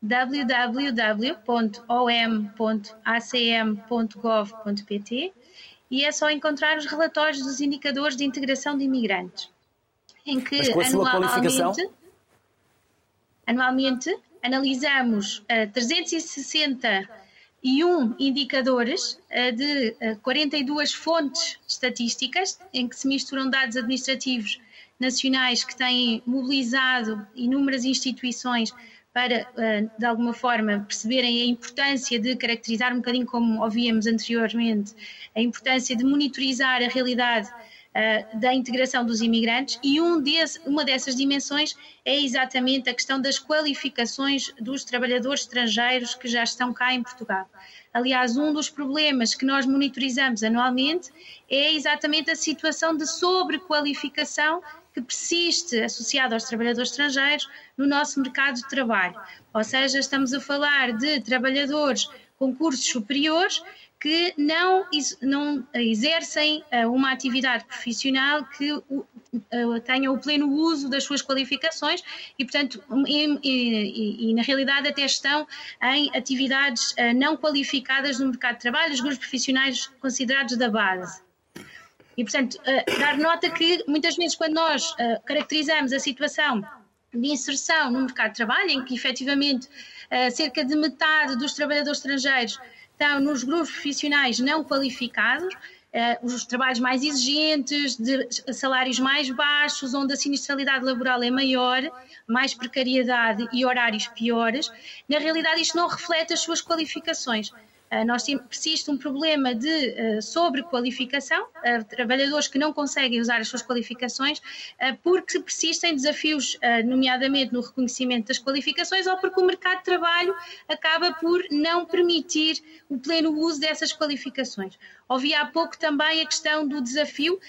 www.om.acm.gov.pt e é só encontrar os relatórios dos indicadores de integração de imigrantes. Em que anualmente, anualmente analisamos 361 indicadores de 42 fontes estatísticas, em que se misturam dados administrativos nacionais que têm mobilizado inúmeras instituições para, eh, de alguma forma, perceberem a importância de caracterizar um bocadinho como ouvíamos anteriormente, a importância de monitorizar a realidade uh, da integração dos imigrantes e um desse, uma dessas dimensões é exatamente a questão das qualificações dos trabalhadores estrangeiros que já estão cá em Portugal. Aliás, um dos problemas que nós monitorizamos anualmente é exatamente a situação de sobrequalificação que persiste associado aos trabalhadores estrangeiros no nosso mercado de trabalho. Ou seja, estamos a falar de trabalhadores com cursos superiores que não, não exercem eh, uma atividade profissional que eh, tenha o pleno uso das suas qualificações e, portanto, e, e, e, na realidade até estão em atividades eh, não qualificadas no mercado de trabalho, os grupos profissionais considerados da base. E, portanto, dar nota que muitas vezes, quando nós uh, caracterizamos a situação de inserção no mercado de trabalho, em que efetivamente uh, cerca de metade dos trabalhadores estrangeiros estão nos grupos profissionais não qualificados, os trabalhos mais exigentes, de salários mais baixos, onde a sinistralidade laboral é maior, mais precariedade e horários piores, na realidade isto não reflete as suas qualificações. Ah, nós persiste um problema de uh, sobrequalificação, uh, trabalhadores que não conseguem usar as suas qualificações porque persistem desafios, nomeadamente no reconhecimento das qualificações ou porque o mercado de trabalho acaba por não permitir o pleno uso dessas qualificações. Ouvi há pouco também a questão do desafio,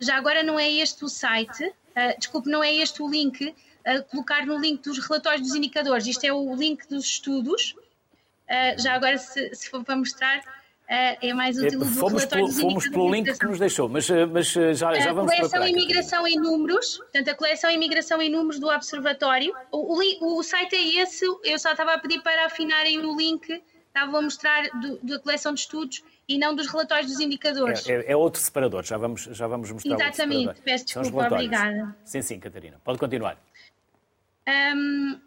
já agora não é este o site, desculpe, não é este o link, colocar no link dos relatórios dos indicadores, isto é o link dos estudos, Uh, já agora, se, se, for para mostrar, uh, é mais útil é, fomos pelo, Fomos pelo link que nos deixou, mas, ah, mas já, já vamos A coleção imigração em números, portanto, a coleção imigração em números do Observatório. O, o, o, site é esse, eu só estava a pedir para afinarem o link, estava a mostrar do, da coleção de estudos e não dos relatórios dos indicadores. É, é, é outro separador, já vamos, já vamos mostrar Exatamente, peço desculpa, obrigada. Sim, sim, Catarina, pode continuar. Um,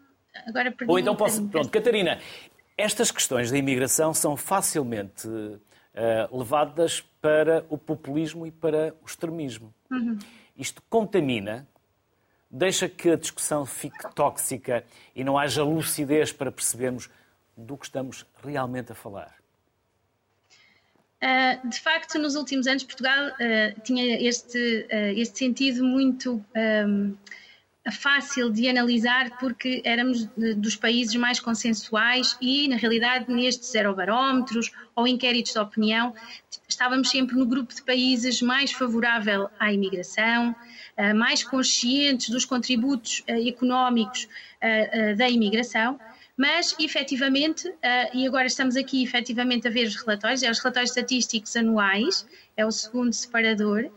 agora Ou então posso. Pronto, Catarina, estas questões da imigração são facilmente uh, levadas para o populismo e para o extremismo. Uhum. Isto contamina, deixa que a discussão fique tóxica e não haja lucidez para percebermos do que estamos realmente a falar. Uh, de facto, nos últimos anos, Portugal uh, tinha este, este sentido muito. Um, fácil de analisar porque éramos dos países mais consensuais e, na realidade, nestes aerobarómetros ou inquéritos de opinião, estávamos sempre no grupo de países mais favorável à imigração, eh, mais conscientes dos contributos eh, económicos eh, da imigração, mas efetivamente, e agora estamos aqui efetivamente a ver os relatórios, é os relatórios estatísticos anuais, é o segundo separador,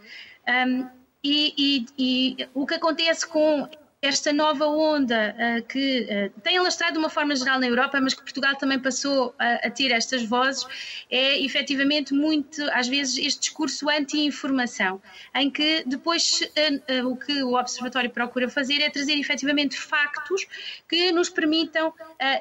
um, e, e, e, o que acontece com esta nova onda uh, que uh, tem alastrado de uma forma geral na Europa, mas que Portugal também passou a, a ter estas vozes, é efetivamente muito, às vezes, este discurso anti-informação, em que depois uh, o que o Observatório procura fazer é trazer efetivamente factos que nos permitam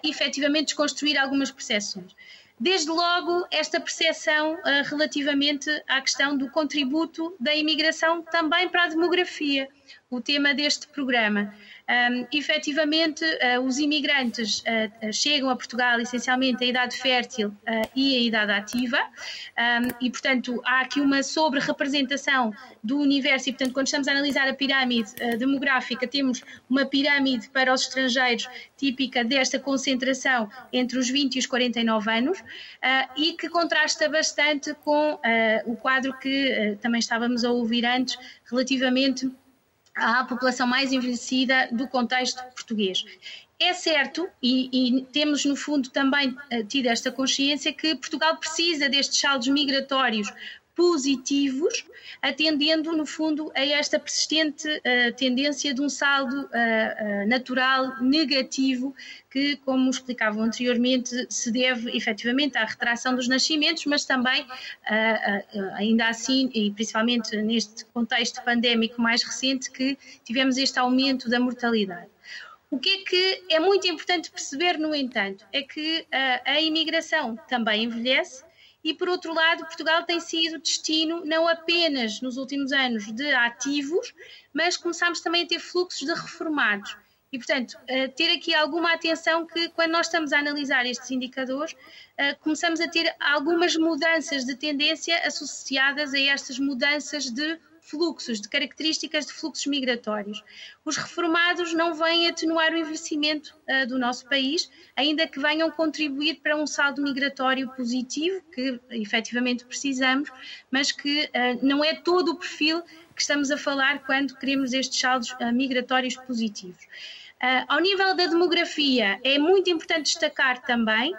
efetivamente desconstruir algumas percepções. Desde logo, esta percepção relativamente à questão do contributo da imigração também para a demografia, o tema deste programa. Um, efetivamente, uh, os imigrantes uh, chegam a Portugal essencialmente à idade fértil uh, e à idade ativa, um, e, portanto, há aqui uma sobre-representação do universo, e, portanto, quando estamos a analisar a pirâmide demográfica, temos uma pirâmide para os estrangeiros típica desta concentração entre os 20 e os 49 anos, e que contrasta bastante com o quadro que também estávamos a ouvir antes, relativamente à população mais envelhecida do contexto português. É certo, e, e, temos no fundo também uh, tido esta consciência, que Portugal precisa destes saldos migratórios positivos, atendendo, no fundo, a esta persistente uh, tendência de um saldo uh, uh, natural negativo, que, como explicavam anteriormente, se deve efetivamente à retração dos nascimentos, mas também, ainda assim, e principalmente neste contexto pandémico mais recente, que tivemos este aumento da mortalidade. O que é que é muito importante perceber, no entanto, é que a, a imigração também envelhece e, por outro lado, Portugal tem sido destino não apenas nos últimos anos de ativos, mas começámos também a ter fluxos de reformados. E, portanto, ter aqui alguma atenção que, quando nós estamos a analisar estes indicadores, começamos a ter algumas mudanças de tendência associadas a estas mudanças de fluxos, de características de fluxos migratórios. Os reformados não vêm atenuar o envelhecimento uh, do nosso país, ainda que venham contribuir para um saldo migratório positivo, que efetivamente precisamos, mas que uh, não é todo o perfil que estamos a falar quando queremos estes saldos uh, migratórios positivos. ao nível da demografia, é muito importante destacar também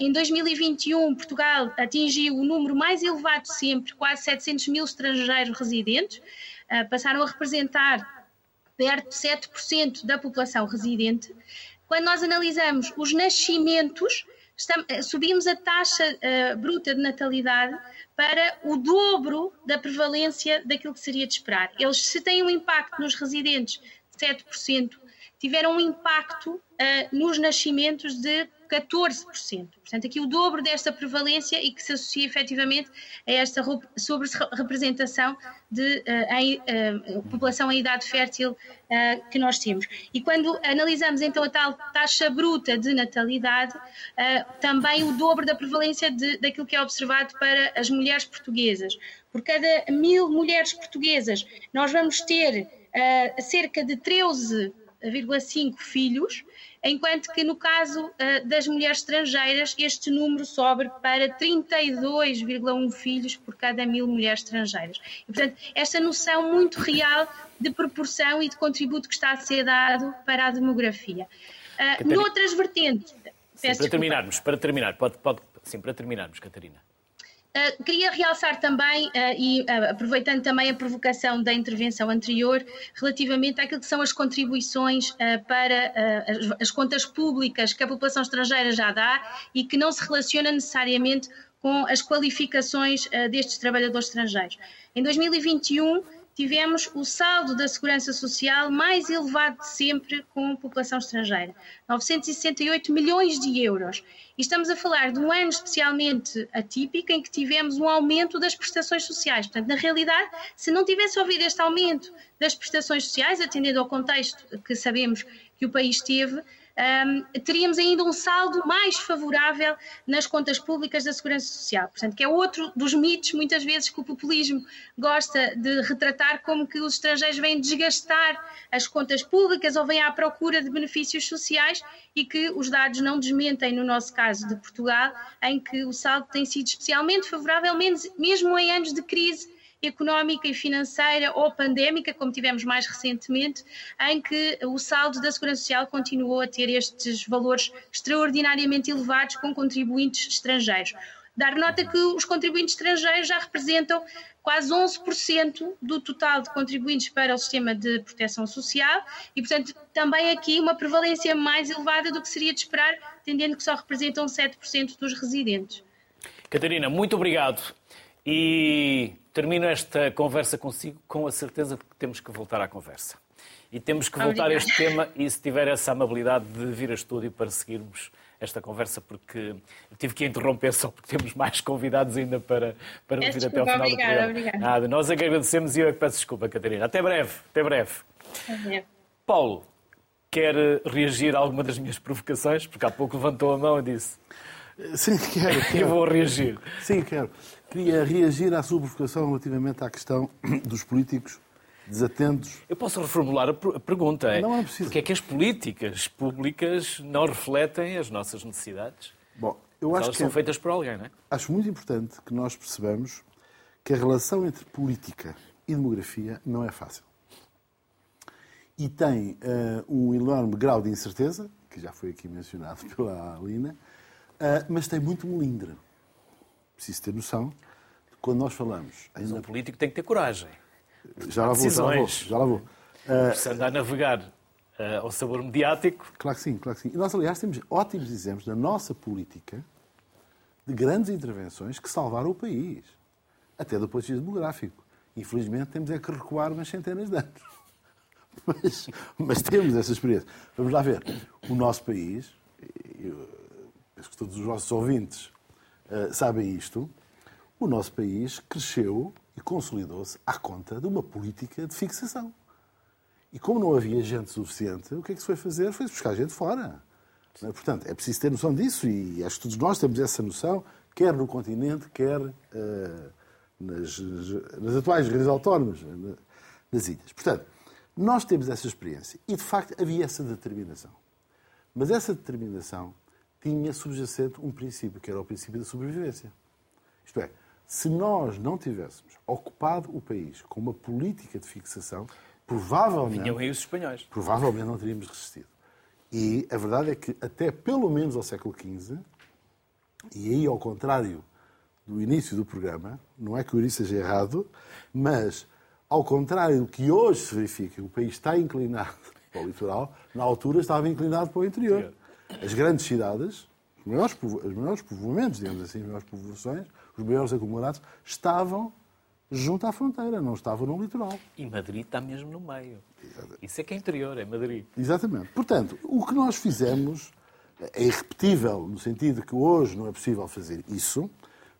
em 2021, Portugal atingiu o número mais elevado sempre, quase 700 mil estrangeiros residentes, ah, passaram a representar perto de 7% da população residente. Quando nós analisamos os nascimentos, ah, subimos a taxa uh, bruta de natalidade para o dobro da prevalência daquilo que seria de esperar. Eles, se têm um impacto nos residentes de 7%, tiveram um impacto uh, nos nascimentos de 14%. Portanto, aqui o dobro desta prevalência e que se associa efetivamente a esta sobre-representação de uh, em, uh, população em idade fértil uh, que nós temos. E quando analisamos então a tal taxa bruta de natalidade, também o dobro da prevalência de, daquilo que é observado para as mulheres portuguesas. Por cada mil mulheres portuguesas, nós vamos ter cerca de 13,5 filhos, enquanto que no caso uh, das mulheres estrangeiras este número sobe para 32,1 filhos por cada mil mulheres estrangeiras. E, portanto, esta noção muito real de proporção e de contributo que está a ser dado para a demografia. Uh, noutras vertentes. Sim, para terminarmos, para terminar, pode, pode, sim, para terminarmos, Catarina. Uh, queria realçar também, uh, e uh, aproveitando também a provocação da intervenção anterior, relativamente àquilo que são as contribuições para as, as, contas públicas que a população estrangeira já dá e que não se relaciona necessariamente com as qualificações destes trabalhadores estrangeiros. Em 2021, tivemos o saldo da segurança social mais elevado de sempre com população estrangeira, 968 milhões de euros. E estamos a falar de um ano especialmente atípico em que tivemos um aumento das prestações sociais. Portanto, na realidade, se não tivesse havido este aumento das prestações sociais, atendendo ao contexto que sabemos que o país teve, um, teríamos ainda um saldo mais favorável nas contas públicas da Segurança Social. Portanto, que é outro dos mitos, muitas vezes, que o populismo gosta de retratar como que os estrangeiros vêm desgastar as contas públicas ou vêm à procura de benefícios sociais e que os dados não desmentem, no nosso caso de Portugal, em que o saldo tem sido especialmente favorável, mesmo em anos de crise económica e financeira ou pandémica, como tivemos mais recentemente, em que o saldo da Segurança Social continuou a ter estes valores extraordinariamente elevados com contribuintes estrangeiros. Dar nota que os contribuintes estrangeiros já representam quase 11% do total de contribuintes para o sistema de proteção social e, portanto, também aqui uma prevalência mais elevada do que seria de esperar, tendendo que só representam 7% dos residentes. Catarina, muito obrigado. E termino esta conversa consigo com a certeza de que temos que voltar à conversa. E temos que voltar Obrigada. a este tema e se tiver essa amabilidade de vir a estúdio para seguirmos esta conversa, porque tive que interromper só porque temos mais convidados ainda para, para vir até ao final obrigada, do programa. Obrigada. Nada, nós agradecemos e eu é que peço desculpa, Catarina. Até breve, até breve. Paulo, quer reagir a alguma das minhas provocações? Porque há pouco levantou a mão e disse. Sim, quero. quero. eu vou reagir. Sim, quero. Queria reagir à sua provocação relativamente à questão dos políticos desatentos. Eu posso reformular a pergunta. É, não é preciso. Porque é que as políticas públicas não refletem as nossas necessidades? Bom, eu acho elas que são feitas por alguém, não é? Acho muito importante que nós percebamos que a relação entre política e demografia não é fácil. E tem uh, um enorme grau de incerteza, que já foi aqui mencionado pela Alina, uh, mas tem muito melindre preciso ter noção de quando nós falamos. Mas um político tem que ter coragem. Já lá vou, já lá vou. Já lá vou. Uh, se andar a navegar uh, ao sabor mediático. Claro que sim, claro que sim. E nós, aliás, temos ótimos exemplos da nossa política de grandes intervenções que salvaram o país, até do ponto de vista demográfico. Infelizmente, temos é que recuar umas centenas de anos mas, mas temos essa experiência. Vamos lá ver. O nosso país, eu, penso que todos os nossos ouvintes uh, sabem isto, o nosso país cresceu e consolidou-se à conta de uma política de fixação. E como não havia gente suficiente, o que é que se foi fazer? Foi buscar gente fora. É? Portanto, é preciso ter noção disso e acho que todos nós temos essa noção, quer no continente, quer uh, nas, nas, atuais redes autónomas, nas ilhas. Portanto, nós temos essa experiência e, de facto, havia essa determinação. Mas essa determinação tinha subjacente um princípio, que era o princípio da sobrevivência. Isto é, se nós não tivéssemos ocupado o país com uma política de fixação, provavelmente. Vinham aí os espanhóis. Provavelmente não teríamos resistido. E a verdade é que, até pelo menos ao século XV, e aí ao contrário do início do programa, não é que o início seja errado, mas ao contrário do que hoje se verifica, o país está inclinado para o litoral, na altura estava inclinado para o interior. As grandes cidades, os maiores, os maiores povoamentos, digamos assim, as maiores povoações, os maiores aglomerados, estavam junto à fronteira, não estavam no litoral. E Madrid está mesmo no meio. Isso é que é interior, é Madrid. Exatamente. Portanto, o que nós fizemos é irrepetível, no sentido que hoje não é possível fazer isso,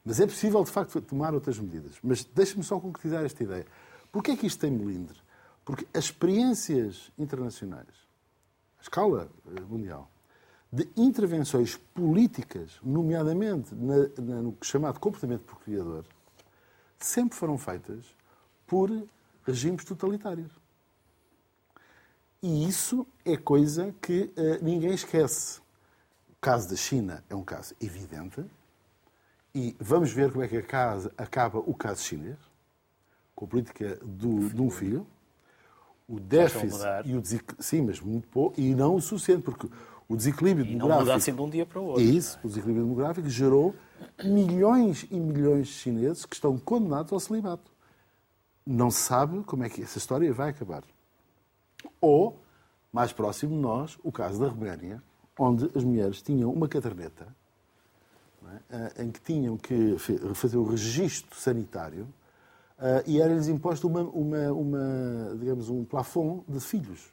mas é possível, de facto, tomar outras medidas. Mas deixe-me só concretizar esta ideia. Porquê é que isto tem melindre? Porque as experiências internacionais, a escala eh, mundial, de intervenções políticas, nomeadamente na, na, no chamado comportamento procriador, sempre foram feitas por regimes totalitários. E isso é coisa que uh, ninguém esquece. O caso da China é um caso evidente. E vamos ver como é que acaba o caso chinês, com a política do, de um filho. O déficit e o. Sim, mas muito pouco. E não o suficiente, porque o desequilíbrio e demográfico. Não muda assim de um dia para o outro. Isso, o desequilíbrio demográfico gerou milhões e milhões de chineses que estão condenados ao celibato. Não se sabe como é que essa história vai acabar. Ou, mais próximo de nós, o caso da Roménia, onde as mulheres tinham uma caderneta é? em que tinham que fazer o registro sanitário uh, e era-lhes imposto uma, uma, uma, digamos, um plafond de filhos.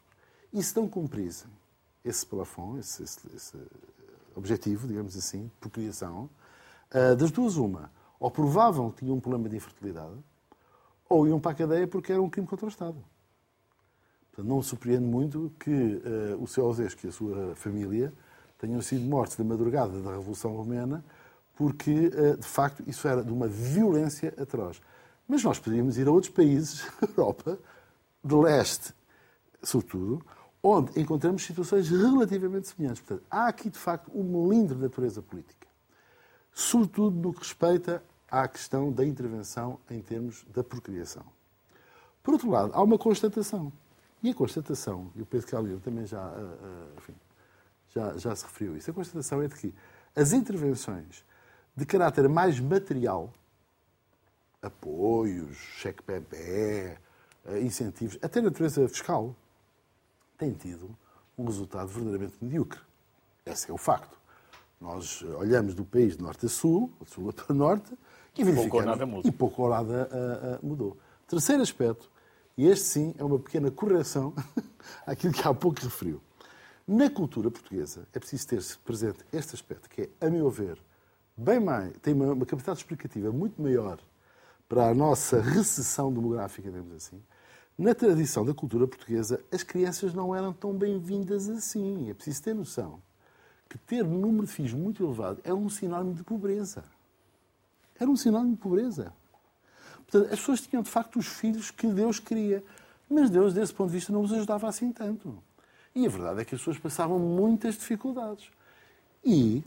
E se não cumprissem esse plafond, esse, esse, esse objetivo, digamos assim, de procriação, uh, das duas uma, ou provavam que tinham um problema de infertilidade, ou iam para a cadeia porque era um crime contra o Estado. Portanto, não surpreende muito que uh, o seu Osesco e a sua família tenham sido mortos na madrugada da Revolução Romena, porque, uh, de facto, isso era de uma violência atroz. Mas nós podíamos ir a outros países da Europa, de leste, sobretudo, onde encontramos situações relativamente semelhantes. Portanto, há aqui, de facto, um melindre de natureza política. Sobretudo no que respeita à questão da intervenção em termos da procriação. Por outro lado, há uma constatação. E a constatação, e que a Alina também já, eh, eh, enfim, já, já se referiu a isso, a constatação é de que as intervenções de caráter mais material, apoios, cheque-PME, eh, incentivos, até natureza fiscal, têm tido um resultado verdadeiramente medíocre. Esse é o facto. Nós olhamos do país de norte a sul, de sul para norte, e verificamos... Pouco ou nada mudou. E pouco ou nada uh, uh, mudou. Terceiro aspecto, e este sim é uma pequena correção àquilo que há pouco referiu. Na cultura portuguesa é preciso ter-se presente este aspecto, que é, a meu ver, bem mais, tem uma, uma capacidade explicativa muito maior para a nossa recessão demográfica, digamos assim. Na tradição da cultura portuguesa, as crianças não eram tão bem-vindas assim. É preciso ter noção que ter um número de filhos muito elevado é um sinónimo de pobreza. Era um sinónimo de pobreza. Portanto, as pessoas tinham de facto os filhos que Deus queria. Mas Deus, desse ponto de vista, não os ajudava assim tanto. E a verdade é que as pessoas passavam muitas dificuldades. E,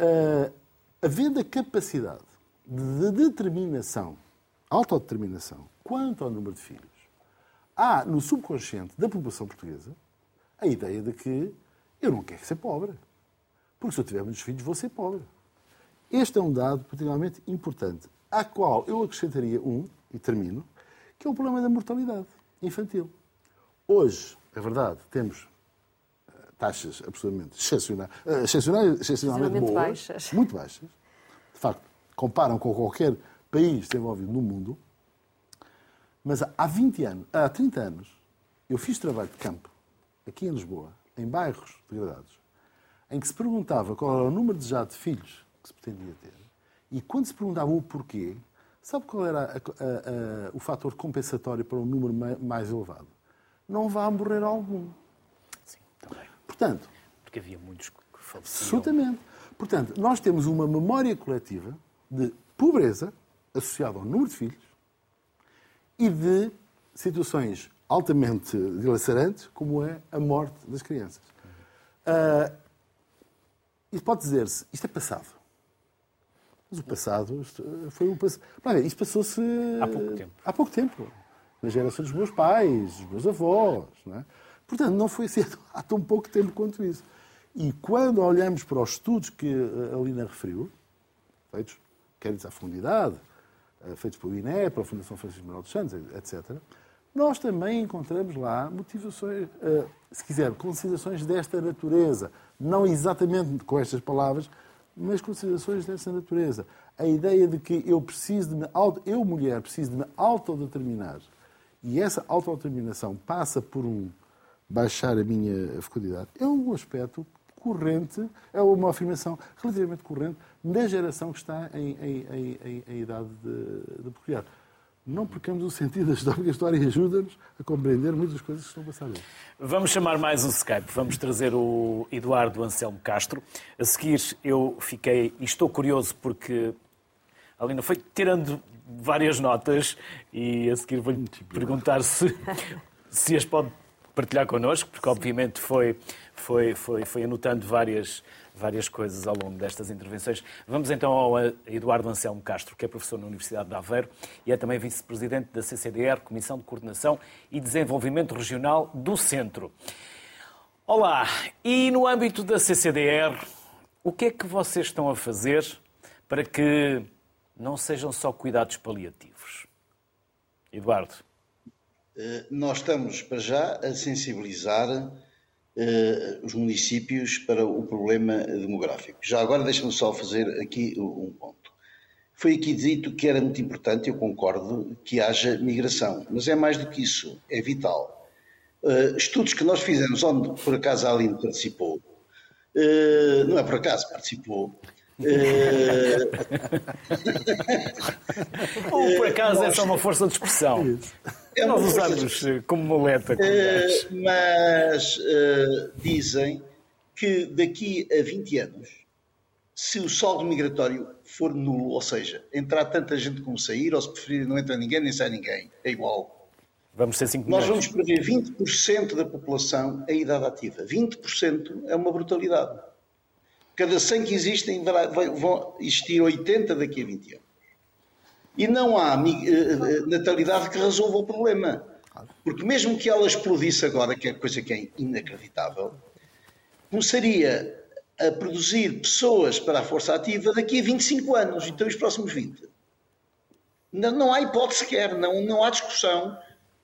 uh, havendo a capacidade de determinação, autodeterminação, quanto ao número de filhos, há no subconsciente da população portuguesa a ideia de que eu não quero ser pobre. Porque se eu tiver muitos filhos, vou ser pobre. Este é um dado particularmente importante à qual eu acrescentaria um, e termino, que é o problema da mortalidade infantil. Hoje, é verdade, temos eh, taxas absolutamente excepcionais, eh, excepcionais excepcionalmente boas, baixas. muito baixas. De facto, comparam com qualquer país desenvolvido no mundo. Mas há 20 anos, há 30 anos, Eu fiz trabalho de campo, aqui em Lisboa, em bairros degradados, em que se perguntava qual era o número de já de filhos que se pretendia ter, e quando se perguntava o porquê, sabe qual era a, a, a, o fator compensatório para um número mais elevado? Não vá morrer algum. Sim, também. Portanto... Porque havia muitos que faleciam. Absolutamente. Portanto, nós temos uma memória coletiva de pobreza associada ao número de filhos e de situações altamente dilacerantes, como é a morte das crianças. Uh, e pode dizer-se, isto é passado. Mas o passado foi o passado. Isto passou-se há pouco tempo. Há pouco tempo. Na geração dos meus pais, dos meus avós. Não é? Portanto, não foi assim há tão pouco tempo quanto isso. E quando olhamos para os estudos que a Lina referiu, feitos, quer dizer, à fundidade, feitos pelo INE, pela Fundação Francisco Manuel dos Santos, etc., nós também encontramos lá motivações, eh, se quiser, considerações desta natureza. Não exatamente com estas palavras, mas considerações dessa natureza. A ideia de que eu preciso de me, eu mulher, preciso de me autodeterminar e essa autodeterminação passa por um baixar a minha fecundidade, é um aspecto corrente, é uma afirmação relativamente corrente na geração que está em, em, em, em idade de, de procriar. Não percamos o sentido da história, a história ajuda-nos a compreender muitas coisas que estão a passar. Vamos chamar mais um Skype. Vamos trazer o Eduardo Anselmo Castro. A seguir, eu fiquei e estou curioso porque ali não foi tirando várias notas e a seguir vou-lhe perguntar se, se as pode partilhar connosco, porque obviamente foi foi, foi, foi anotando várias, várias coisas ao longo destas intervenções. Vamos então ao Eduardo Anselmo Castro, que é professor na Universidade de Aveiro e é também vice-presidente da CCDR, Comissão de Coordenação e Desenvolvimento Regional do Centro. Olá, e no âmbito da CCDR, o que é que vocês estão a fazer para que não sejam só cuidados paliativos? Eduardo. Eh, nós estamos, para já, a sensibilizar os municípios para o problema demográfico. Já agora deixa-me só fazer aqui um ponto. Foi aqui dito que era muito importante, eu concordo, que haja migração, mas é mais do que isso, é vital. Uh, estudos que nós fizemos, onde por acaso a Aline participou, uh, não é por acaso, participou, Ou por acaso é só uma força de expressão. É Nós usamos como muleta. Uh, mas uh, dizem que daqui a 20 anos, se o saldo migratório for nulo, ou seja, entrar tanta gente como sair, ou se preferir não entra ninguém nem sai ninguém, é igual. Vamos ser 5 Nós vamos perder 20% da população em idade ativa. 20% é uma brutalidade. Cada 100 que existem vão existir 80 daqui a 20 anos. E não há eh, eh, natalidade que resolva o problema. Porque mesmo que ela explodisse agora, que é coisa que é inacreditável, começaria a produzir pessoas para a força ativa daqui a 25 anos, então os próximos 20. Não, não há hipótese sequer, não, não há discussão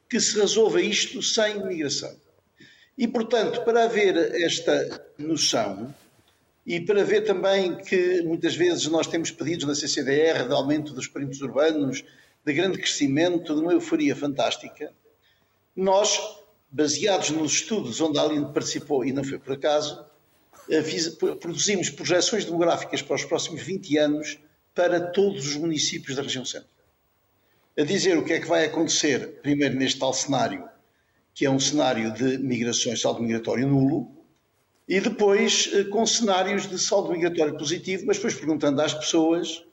que se resolva isto sem migração. E, portanto, para haver esta noção, e para ver também que muitas vezes nós temos pedidos na CCDR de aumento dos perímetros urbanos, de grande crescimento, de uma euforia fantástica, nós, baseados nos estudos onde a Aline participou, e não foi por acaso, eh, produzimos projeções demográficas para os próximos 20 anos para todos os municípios da região centro. A dizer o que é que vai acontecer, primeiro neste tal cenário, que é um cenário de migrações, saldo migratório nulo, e depois eh, com cenários de saldo migratório positivo, mas depois perguntando às pessoas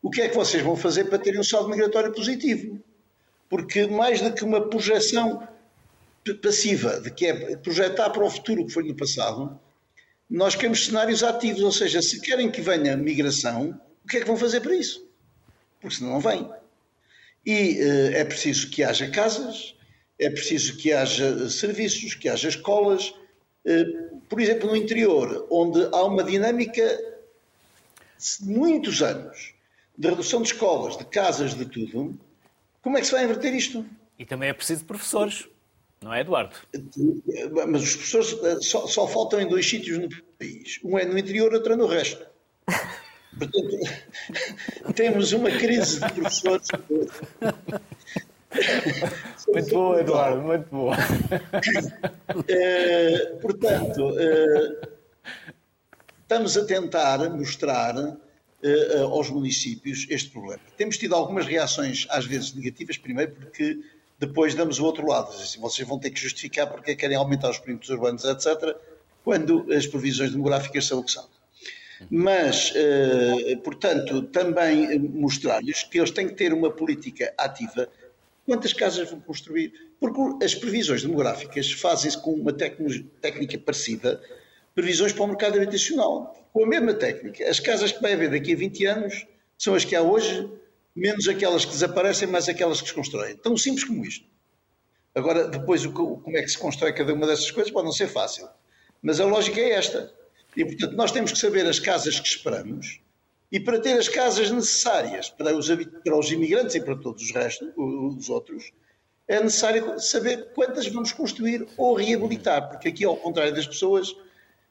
o que é que vocês vão fazer para terem um saldo migratório positivo. Porque mais do que uma projeção passiva, de que é projetar para o futuro o que foi no passado, nós queremos cenários ativos, ou seja, se querem que venha migração, o que é que vão fazer para isso? Porque senão não vem. E uh, é preciso que haja casas, é preciso que haja serviços, que haja escolas, uh, por exemplo, no interior, onde há uma dinâmica de muitos anos de redução de escolas, de casas, de tudo, como é que se vai inverter isto? E também é preciso de professores, não é, Eduardo? Mas os professores eh, só, só faltam em dois sítios no país. Um é no interior, outro é no resto. Portanto, temos uma crise de professores. muito boa, Eduardo, muito boa. Uh, portanto, uh, estamos a tentar mostrar uh, aos municípios este problema. Temos tido algumas reações, às vezes negativas, primeiro porque depois damos o outro lado. Assim, vocês vão ter que justificar porque querem aumentar os perímetros urbanos, etc., quando as previsões demográficas são o que são. Mas, portanto, também mostrar-lhes que eles têm que ter uma política ativa quantas casas vão construir. Porque as previsões demográficas fazem-se com uma técnica parecida, previsões para o mercado habitacional. Com a mesma técnica. As casas que vai haver daqui a 20 anos são as que há hoje, menos aquelas que desaparecem, mais aquelas que se constroem. Tão simples como isto. Agora, depois, como é que se constrói cada uma dessas coisas pode não ser fácil. Mas a lógica é esta. E, portanto, nós temos que saber as casas que esperamos e para ter as casas necessárias para os, para os imigrantes e para todos os restos, os outros, é necessário saber quantas vamos construir ou reabilitar, porque aqui, ao contrário das pessoas,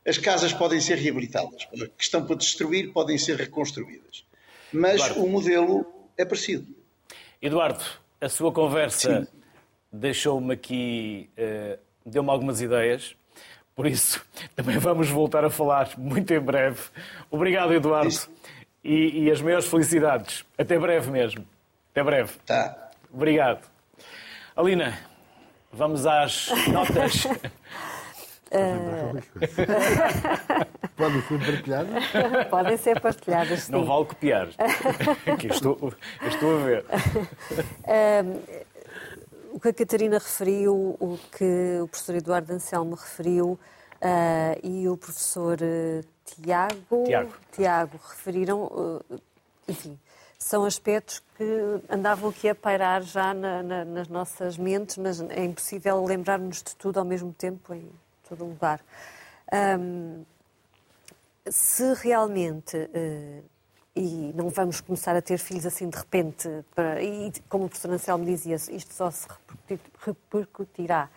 as casas podem ser reabilitadas, que estão para destruir podem ser reconstruídas. Mas Eduardo. o modelo é parecido. Eduardo, a sua conversa deixou-me aqui, uh, deu-me algumas ideias, por isso também vamos voltar a falar muito em breve. Obrigado, Eduardo. Isso e, e as maiores felicidades. Até breve mesmo. Até breve. Tá. Obrigado. Alina, vamos às notas. Podem ser partilhadas? Podem ser partilhadas, sim. Não vale copiar. Aqui estou, estou a ver. Um, o que a Catarina referiu, o que o professor Eduardo Anselmo referiu uh, e o professor uh, Tiago, Tiago. Tiago referiram, eh, enfim, são aspectos que andavam aqui a pairar já na, na, nas nossas mentes, mas é impossível lembrar-nos de tudo ao mesmo tempo em todo lugar. Um, se realmente, uh, e não vamos começar a ter filhos assim de repente, para, e como o professor Anselmo dizia, isto só se repercutirá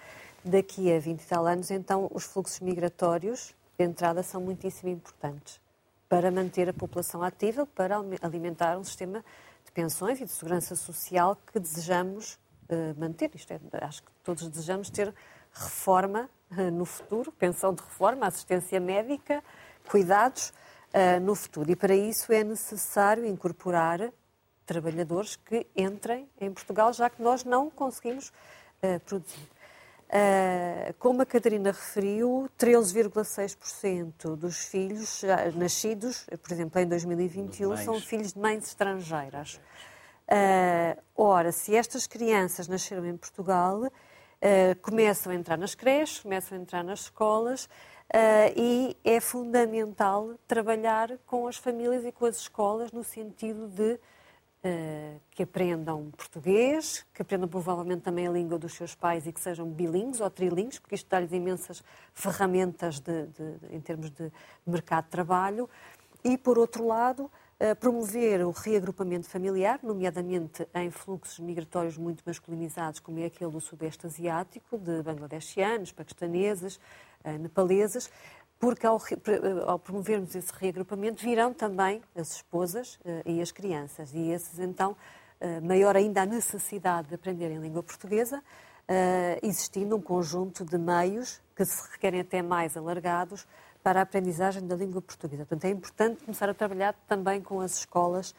daqui a 20 e tal anos, então os fluxos migratórios de entrada são muitíssimo importantes para manter a população ativa, para alimentar um sistema de pensões e de segurança social que desejamos uh, manter. Isto é, acho que todos desejamos ter reforma uh, no futuro, pensão de reforma, assistência médica, cuidados uh, no futuro. E para isso é necessário incorporar trabalhadores que entrem em Portugal, já que nós não conseguimos produzir. Uh, como a Catarina referiu, 13,6% dos filhos nascidos, por exemplo, em 2021, são filhos de mães estrangeiras. Uh, ora, se estas crianças nasceram em Portugal, uh, começam a entrar nas creches, começam a entrar nas escolas e é fundamental trabalhar com as famílias e com as escolas no sentido de que aprendam português, que aprendam provavelmente também a língua dos seus pais e que sejam bilíngues ou trilingues, porque isto dá-lhes imensas ferramentas de, de, em termos de mercado de trabalho. E, por outro lado, uh, promover o reagrupamento familiar, nomeadamente em fluxos migratórios muito masculinizados, como é aquele do Sudeste Asiático, de bangladeshianos, paquistaneses, uh, nepaleses, porque ao, ao, promovermos esse reagrupamento virão também as esposas uh, e as crianças. E esses, então, uh, maior ainda a necessidade de aprenderem língua portuguesa, uh, existindo um conjunto de meios que se requerem até mais alargados para a aprendizagem da língua portuguesa. Portanto, é importante começar a trabalhar também com as escolas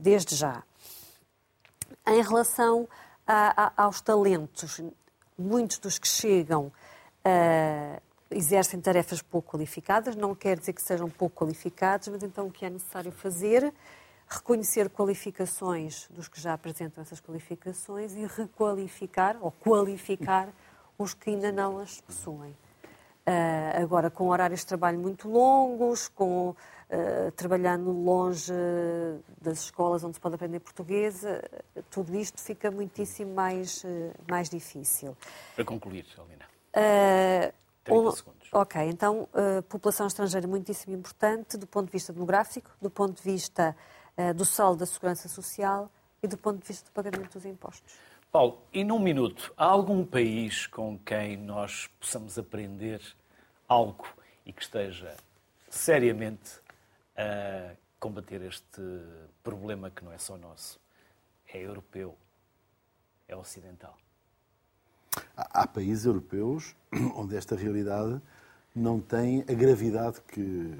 desde já. Em relação a, a, aos talentos, muitos dos que chegam exercem tarefas pouco qualificadas, não quer dizer que sejam pouco qualificados, mas então o que é necessário fazer? Reconhecer qualificações dos que já apresentam essas qualificações e requalificar ou qualificar os que ainda não as possuem. Uh, agora, com horários de trabalho muito longos, com, uh, trabalhando longe das escolas onde se pode aprender português, uh, tudo isto fica muitíssimo mais, mais difícil. Para concluir, Alina. 30 segundos. Ok, então, uh, população estrangeira muitíssimo importante do ponto de vista demográfico, do ponto de vista uh, do saldo da segurança social e do ponto de vista do pagamento dos impostos. Paulo, e num minuto, há algum país com quem nós possamos aprender algo e que esteja seriamente a combater este problema que não é só nosso, é europeu, é ocidental. Há, países europeus onde esta realidade não tem a gravidade que,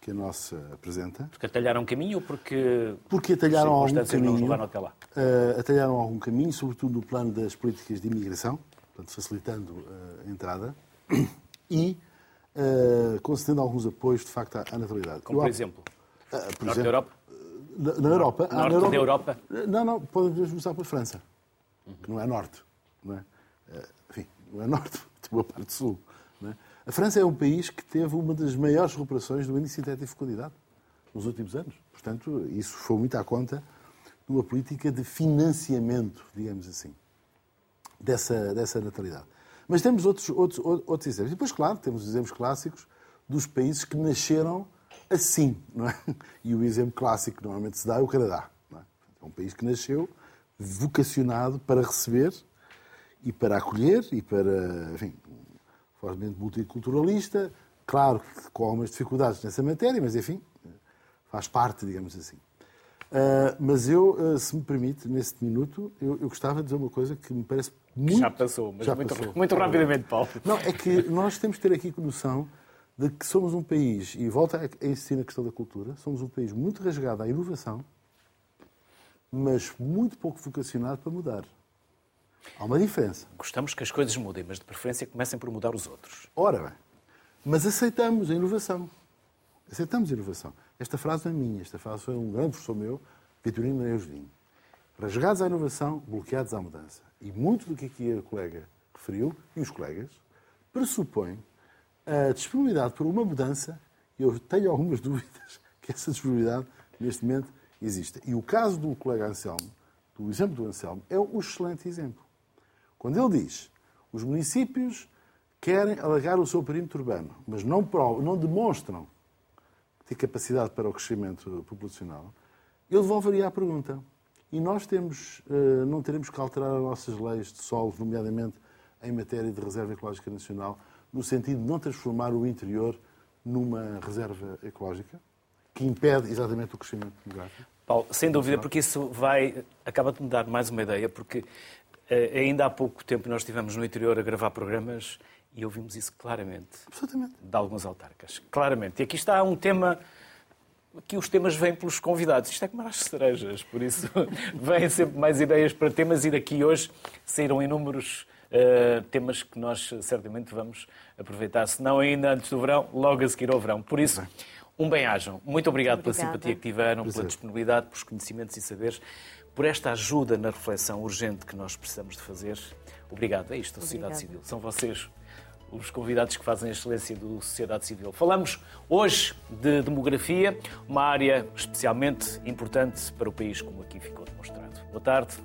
que a nossa apresenta. Porque atalharam um caminho ou porque, porque atalharam algum caminho, até lá? Uh, atalharam algum caminho, sobretudo no plano das políticas de imigração, portanto, facilitando uh, a entrada, e uh, concedendo alguns apoios, de facto, à, natalidade. Como, por exemplo? Uh, por Norte exemplo, da Europa? Na, na Europa. Norte na Europa, da Europa? Não, não, podemos começar pela França, que não é Norte. Não é? Enfim, não é Norte, tem boa parte Sul. É? A França é um país que teve uma das maiores recuperações do índice de fecundidade nos últimos anos. Portanto, isso foi muito à conta de uma política de financiamento, digamos assim, dessa, dessa natalidade. Mas temos outros, outros, outros exemplos. E depois, claro, temos exemplos clássicos dos países que nasceram assim. Não é? E o exemplo clássico que normalmente se dá é o Canadá. É? é um país que nasceu vocacionado para receber e para acolher e para, enfim, fortemente multiculturalista, claro que com algumas dificuldades nessa matéria, mas enfim, faz parte, digamos assim. Uh, mas eu, uh, se me permite, neste minuto, eu, eu, gostava de dizer uma coisa que me parece muito... Já passou, mas já muito, passou. muito rapidamente, Paulo. Não, é que nós temos que ter aqui noção de que somos um país, e volta a insistir na questão da cultura, somos um país muito rasgado à inovação, mas muito pouco vocacionado para mudar. Há uma diferença. Gostamos que as coisas mudem, mas de preferência comecem por mudar os outros. Ora bem, mas aceitamos a inovação. Aceitamos a inovação. Esta frase não é minha, esta frase foi um grande professor meu, Vitorino Julinho. Rasgados à inovação, bloqueados à mudança. E muito do que aqui a colega referiu, e os colegas, pressupõe a disponibilidade por uma mudança, e eu tenho algumas dúvidas que essa disponibilidade, neste momento, exista. E o caso do colega Anselmo, do exemplo do Anselmo, é um excelente exemplo. Quando ele diz os municípios querem alargar o seu perímetro urbano, mas não, provam, não demonstram ter capacidade para o crescimento populacional, ele devolveria a pergunta. E nós temos, eh, não teremos que alterar as nossas leis de solos, nomeadamente em matéria de reserva ecológica nacional, no sentido de não transformar o interior numa reserva ecológica, que impede exatamente o crescimento demográfico? Paulo, sem dúvida, porque isso vai. acaba de me dar mais uma ideia, porque ainda há pouco tempo nós estivemos no interior a gravar programas e ouvimos isso claramente. Absolutamente. De alguns autarcas. Claramente. E aqui está um tema. Aqui os temas vêm pelos convidados. Isto é como as cerejas, por isso vêm sempre mais ideias para temas e daqui hoje saíram inúmeros uh, temas que nós certamente vamos aproveitar, se não ainda antes do verão, logo a seguir ao verão. Por isso, um bem-ajam. Muito obrigado Obrigada. pela simpatia que tiveram, pela disponibilidade, pelos conhecimentos e saberes por esta ajuda na reflexão urgente que nós precisamos de fazer. Obrigado. É isto, a Sociedade Civil. São vocês os convidados que fazem a excelência do Sociedade Civil. Falamos hoje de demografia, uma área especialmente importante para o país, como aqui ficou demonstrado. Boa tarde.